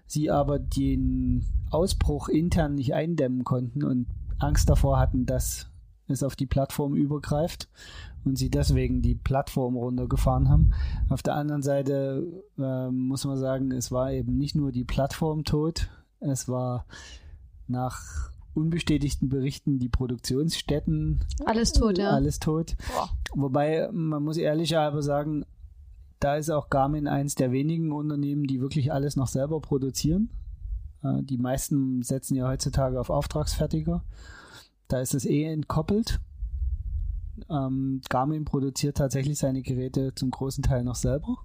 sie aber den Ausbruch intern nicht eindämmen konnten und Angst davor hatten, dass es auf die Plattform übergreift und sie deswegen die Plattform runtergefahren haben. Auf der anderen Seite ähm, muss man sagen, es war eben nicht nur die Plattform tot, es war nach unbestätigten Berichten die Produktionsstätten Alles tot, ja. alles tot. Boah. Wobei man muss ehrlicherweise sagen, da ist auch Garmin eins der wenigen Unternehmen, die wirklich alles noch selber produzieren. Äh, Die meisten setzen ja heutzutage auf Auftragsfertiger. Da ist es eh entkoppelt. Ähm, Garmin produziert tatsächlich seine Geräte zum großen Teil noch selber.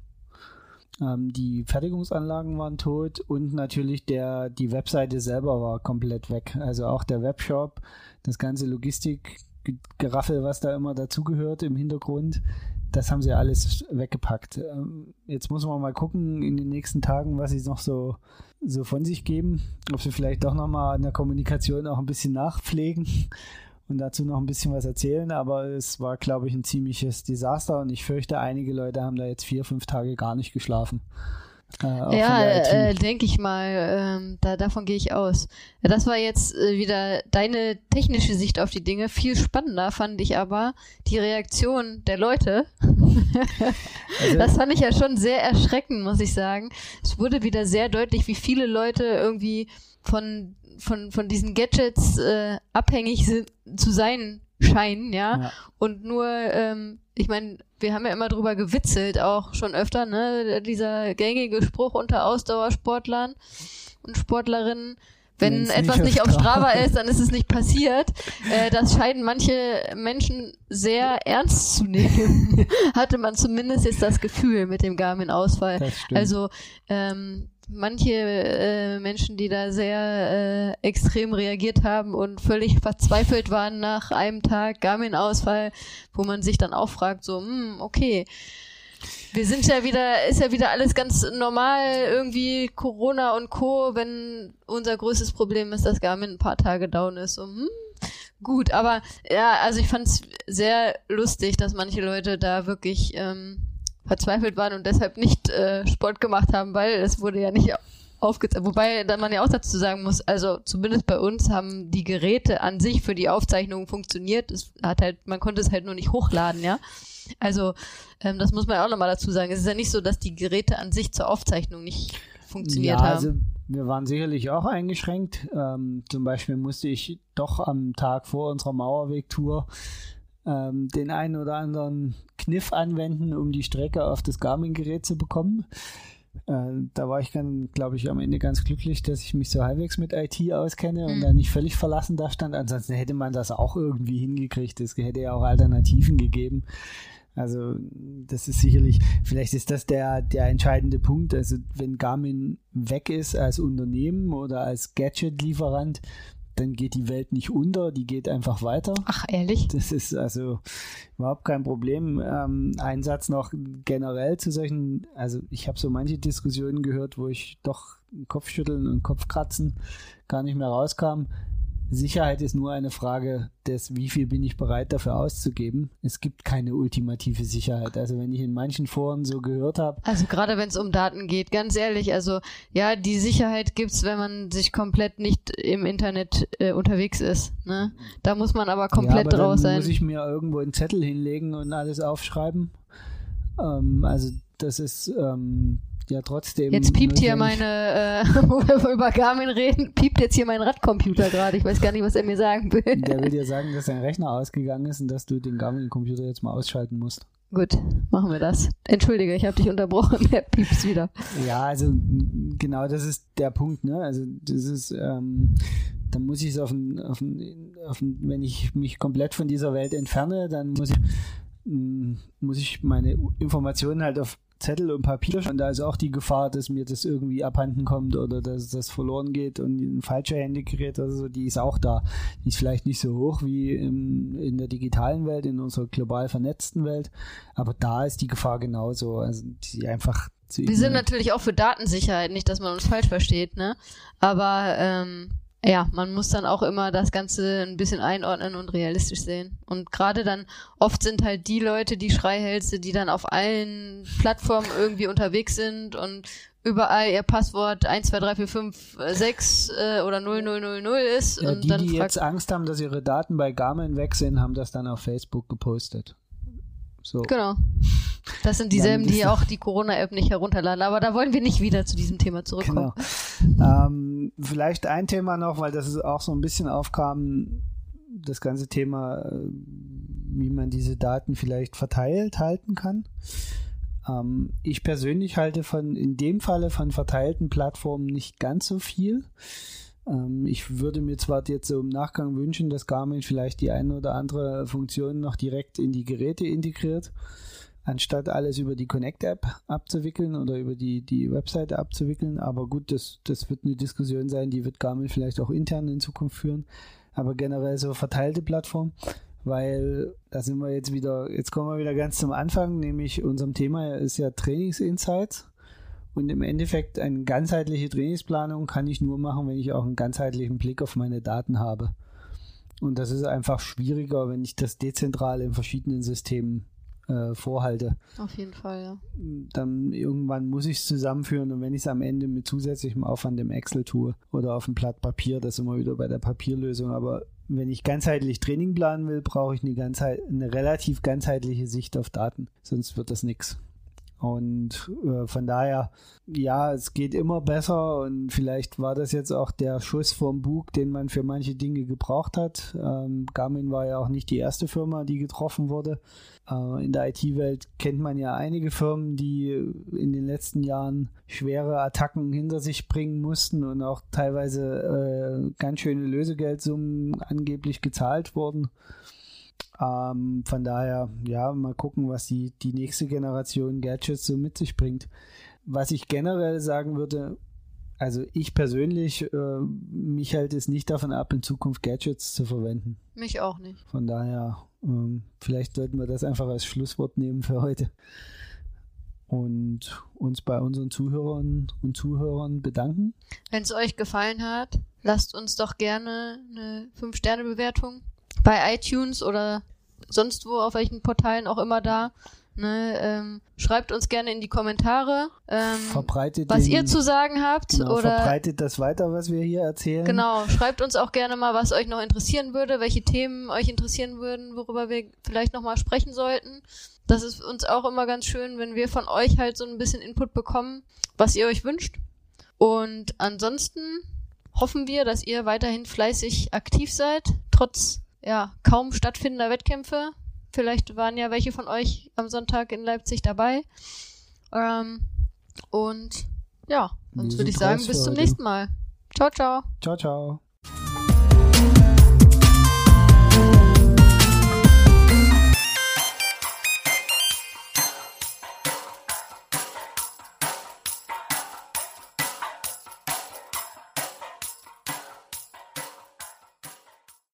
Ähm, die Fertigungsanlagen waren tot und natürlich der, die Webseite selber war komplett weg. Also auch der Webshop, das ganze Logistikgeraffel, was da immer dazugehört im Hintergrund, das haben sie alles weggepackt. Ähm, jetzt muss man mal gucken in den nächsten Tagen, was sie noch so, so von sich geben. Ob sie vielleicht doch nochmal an der Kommunikation auch ein bisschen nachpflegen und dazu noch ein bisschen was erzählen. Aber es war, glaube ich, ein ziemliches Desaster und ich fürchte, einige Leute haben da jetzt vier, fünf Tage gar nicht geschlafen. Äh, Ja, äh, denke ich mal, ähm, da, davon gehe ich aus. Das war jetzt äh, wieder deine technische Sicht auf die Dinge. Viel spannender fand ich aber die Reaktion der Leute. Also- das fand ich ja schon sehr erschreckend, muss ich sagen. Es wurde wieder sehr deutlich, wie viele Leute irgendwie von, von, von diesen Gadgets äh, abhängig sind, zu sein scheinen, ja. Ja. Und nur, ähm, ich meine, wir haben ja immer drüber gewitzelt, auch schon öfter, ne? Dieser gängige Spruch unter Ausdauersportlern und Sportlerinnen, wenn Wenn's etwas nicht auf Strava ist, dann ist es nicht passiert. Äh, das scheinen manche Menschen sehr ernst zu nehmen. Hatte man zumindest jetzt das Gefühl mit dem Garmin-Ausfall. Also ähm, manche äh, Menschen, die da sehr äh, extrem reagiert haben und völlig verzweifelt waren nach einem Tag Garmin-Ausfall, wo man sich dann auch fragt, so, hm, okay, wir sind ja wieder, ist ja wieder alles ganz normal, irgendwie Corona und Co., wenn unser größtes Problem ist, dass Garmin ein paar Tage down ist. So, hm, gut, aber ja, also ich fand es sehr lustig, dass manche Leute da wirklich ähm, verzweifelt waren und deshalb nicht äh, Sport gemacht haben, weil es wurde ja nicht aufgezeigt. Wobei dann man ja auch dazu sagen muss, also zumindest bei uns haben die Geräte an sich für die Aufzeichnung funktioniert. Es hat halt, man konnte es halt nur nicht hochladen, ja. Also ähm, das muss man ja auch nochmal dazu sagen. Es ist ja nicht so, dass die Geräte an sich zur Aufzeichnung nicht funktioniert ja, haben. Also wir waren sicherlich auch eingeschränkt. Ähm, zum Beispiel musste ich doch am Tag vor unserer Mauerwegtour ähm, den einen oder anderen Kniff anwenden, um die Strecke auf das Garmin-Gerät zu bekommen. Äh, da war ich dann, glaube ich, am Ende ganz glücklich, dass ich mich so halbwegs mit IT auskenne und Mhm. da nicht völlig verlassen da stand. Ansonsten hätte man das auch irgendwie hingekriegt. Es hätte ja auch Alternativen gegeben. Also das ist sicherlich, vielleicht ist das der, der entscheidende Punkt. Also wenn Garmin weg ist als Unternehmen oder als Gadget-Lieferant, dann geht die Welt nicht unter, die geht einfach weiter. Ach, ehrlich? Das ist also überhaupt kein Problem. Ähm, ein Satz noch generell zu solchen, also ich habe so manche Diskussionen gehört, wo ich doch Kopfschütteln und Kopfkratzen gar nicht mehr rauskam. Sicherheit ist nur eine Frage des, wie viel bin ich bereit dafür auszugeben. Es gibt keine ultimative Sicherheit. Also wenn ich in manchen Foren so gehört habe. Also gerade wenn es um Daten geht, ganz ehrlich, also ja, die Sicherheit gibt's, wenn man sich komplett nicht im Internet äh, unterwegs ist. Ne? Da muss man aber komplett ja, aber draus sein. muss ich mir irgendwo einen Zettel hinlegen und alles aufschreiben. Ähm, also das ist ähm, ja trotzdem. Jetzt piept hier notwendig. meine, äh, wo wir über Garmin reden, piept jetzt hier mein Radcomputer gerade. Ich weiß gar nicht, was er mir sagen will. Der will dir sagen, dass dein Rechner ausgegangen ist und dass du den Garmin-Computer jetzt mal ausschalten musst. Gut, machen wir das. Entschuldige, ich habe dich unterbrochen. Er piepst wieder. Ja, also genau das ist der Punkt, ne? Also das ist, ähm, dann muss ich es auf ein, auf ein, auf ein, wenn ich mich komplett von dieser Welt entferne, dann muss ich, m, muss ich meine Informationen halt auf Zettel und Papier und da ist auch die Gefahr, dass mir das irgendwie abhanden kommt oder dass das verloren geht und ein falscher Handy gerät oder so, die ist auch da. Die ist vielleicht nicht so hoch wie im, in der digitalen Welt, in unserer global vernetzten Welt, aber da ist die Gefahr genauso. Also die einfach zu Wir sind natürlich auch für Datensicherheit, nicht, dass man uns falsch versteht, ne? Aber ähm, ja, man muss dann auch immer das Ganze ein bisschen einordnen und realistisch sehen. Und gerade dann, oft sind halt die Leute, die Schreihälse, die dann auf allen Plattformen irgendwie unterwegs sind und überall ihr Passwort 123456 äh, oder 0000 ist Ja, und die, dann die jetzt Angst haben, dass ihre Daten bei Garmin weg sind, haben das dann auf Facebook gepostet. So. Genau. Das sind dieselben, die auch die Corona-App nicht herunterladen. Aber da wollen wir nicht wieder zu diesem Thema zurückkommen. Genau. Ähm, vielleicht ein Thema noch, weil das ist auch so ein bisschen aufkam, das ganze Thema, äh, wie man diese Daten vielleicht verteilt halten kann. Ähm, ich persönlich halte von, in dem Falle von verteilten Plattformen nicht ganz so viel. Ähm, ich würde mir zwar jetzt so im Nachgang wünschen, dass Garmin vielleicht die eine oder andere Funktion noch direkt in die Geräte integriert, anstatt alles über die Connect-App abzuwickeln oder über die, die Webseite abzuwickeln. Aber gut, das, das wird eine Diskussion sein, die wird Garmin vielleicht auch intern in Zukunft führen. Aber generell so verteilte Plattform, weil da sind wir jetzt wieder, jetzt kommen wir wieder ganz zum Anfang, nämlich unserem Thema ist ja Trainingsinsights. Und im Endeffekt eine ganzheitliche Trainingsplanung kann ich nur machen, wenn ich auch einen ganzheitlichen Blick auf meine Daten habe. Und das ist einfach schwieriger, wenn ich das dezentral in verschiedenen Systemen äh, vorhalte. Auf jeden Fall, ja. Dann irgendwann muss ich es zusammenführen und wenn ich es am Ende mit zusätzlichem Aufwand im Excel tue oder auf dem Blatt Papier, das wir wieder bei der Papierlösung. Aber wenn ich ganzheitlich Training planen will, brauche ich eine, ganzheit, eine relativ ganzheitliche Sicht auf Daten, sonst wird das nichts. Und äh, von daher, ja, es geht immer besser und vielleicht war das jetzt auch der Schuss vom Bug, den man für manche Dinge gebraucht hat. Ähm, Garmin war ja auch nicht die erste Firma, die getroffen wurde. Äh, in der IT-Welt kennt man ja einige Firmen, die in den letzten Jahren schwere Attacken hinter sich bringen mussten und auch teilweise äh, ganz schöne Lösegeldsummen angeblich gezahlt wurden. Ähm, von daher, ja, mal gucken, was die, die nächste Generation Gadgets so mit sich bringt. Was ich generell sagen würde, also ich persönlich, äh, mich hält es nicht davon ab, in Zukunft Gadgets zu verwenden. Mich auch nicht. Von daher, ähm, vielleicht sollten wir das einfach als Schlusswort nehmen für heute. Und uns bei unseren Zuhörern und Zuhörern bedanken. Wenn es euch gefallen hat, lasst uns doch gerne eine 5-Sterne-Bewertung bei iTunes oder sonst wo, auf welchen Portalen auch immer da. Ne, ähm, schreibt uns gerne in die Kommentare, ähm, Verbreitet was den, ihr zu sagen habt. genau, oder verbreitet das weiter, was wir hier erzählen. Genau, schreibt uns auch gerne mal, was euch noch interessieren würde, welche Themen euch interessieren würden, worüber wir vielleicht nochmal sprechen sollten. Das ist uns auch immer ganz schön, wenn wir von euch halt so ein bisschen Input bekommen, was ihr euch wünscht. Und ansonsten hoffen wir, dass ihr weiterhin fleißig aktiv seid, trotz ja kaum stattfindender Wettkämpfe. Vielleicht waren ja welche von euch am Sonntag in Leipzig dabei. Ähm, und ja, sonst würde ich sagen, bis zum nächsten Mal. Ciao, ciao. Ciao, ciao.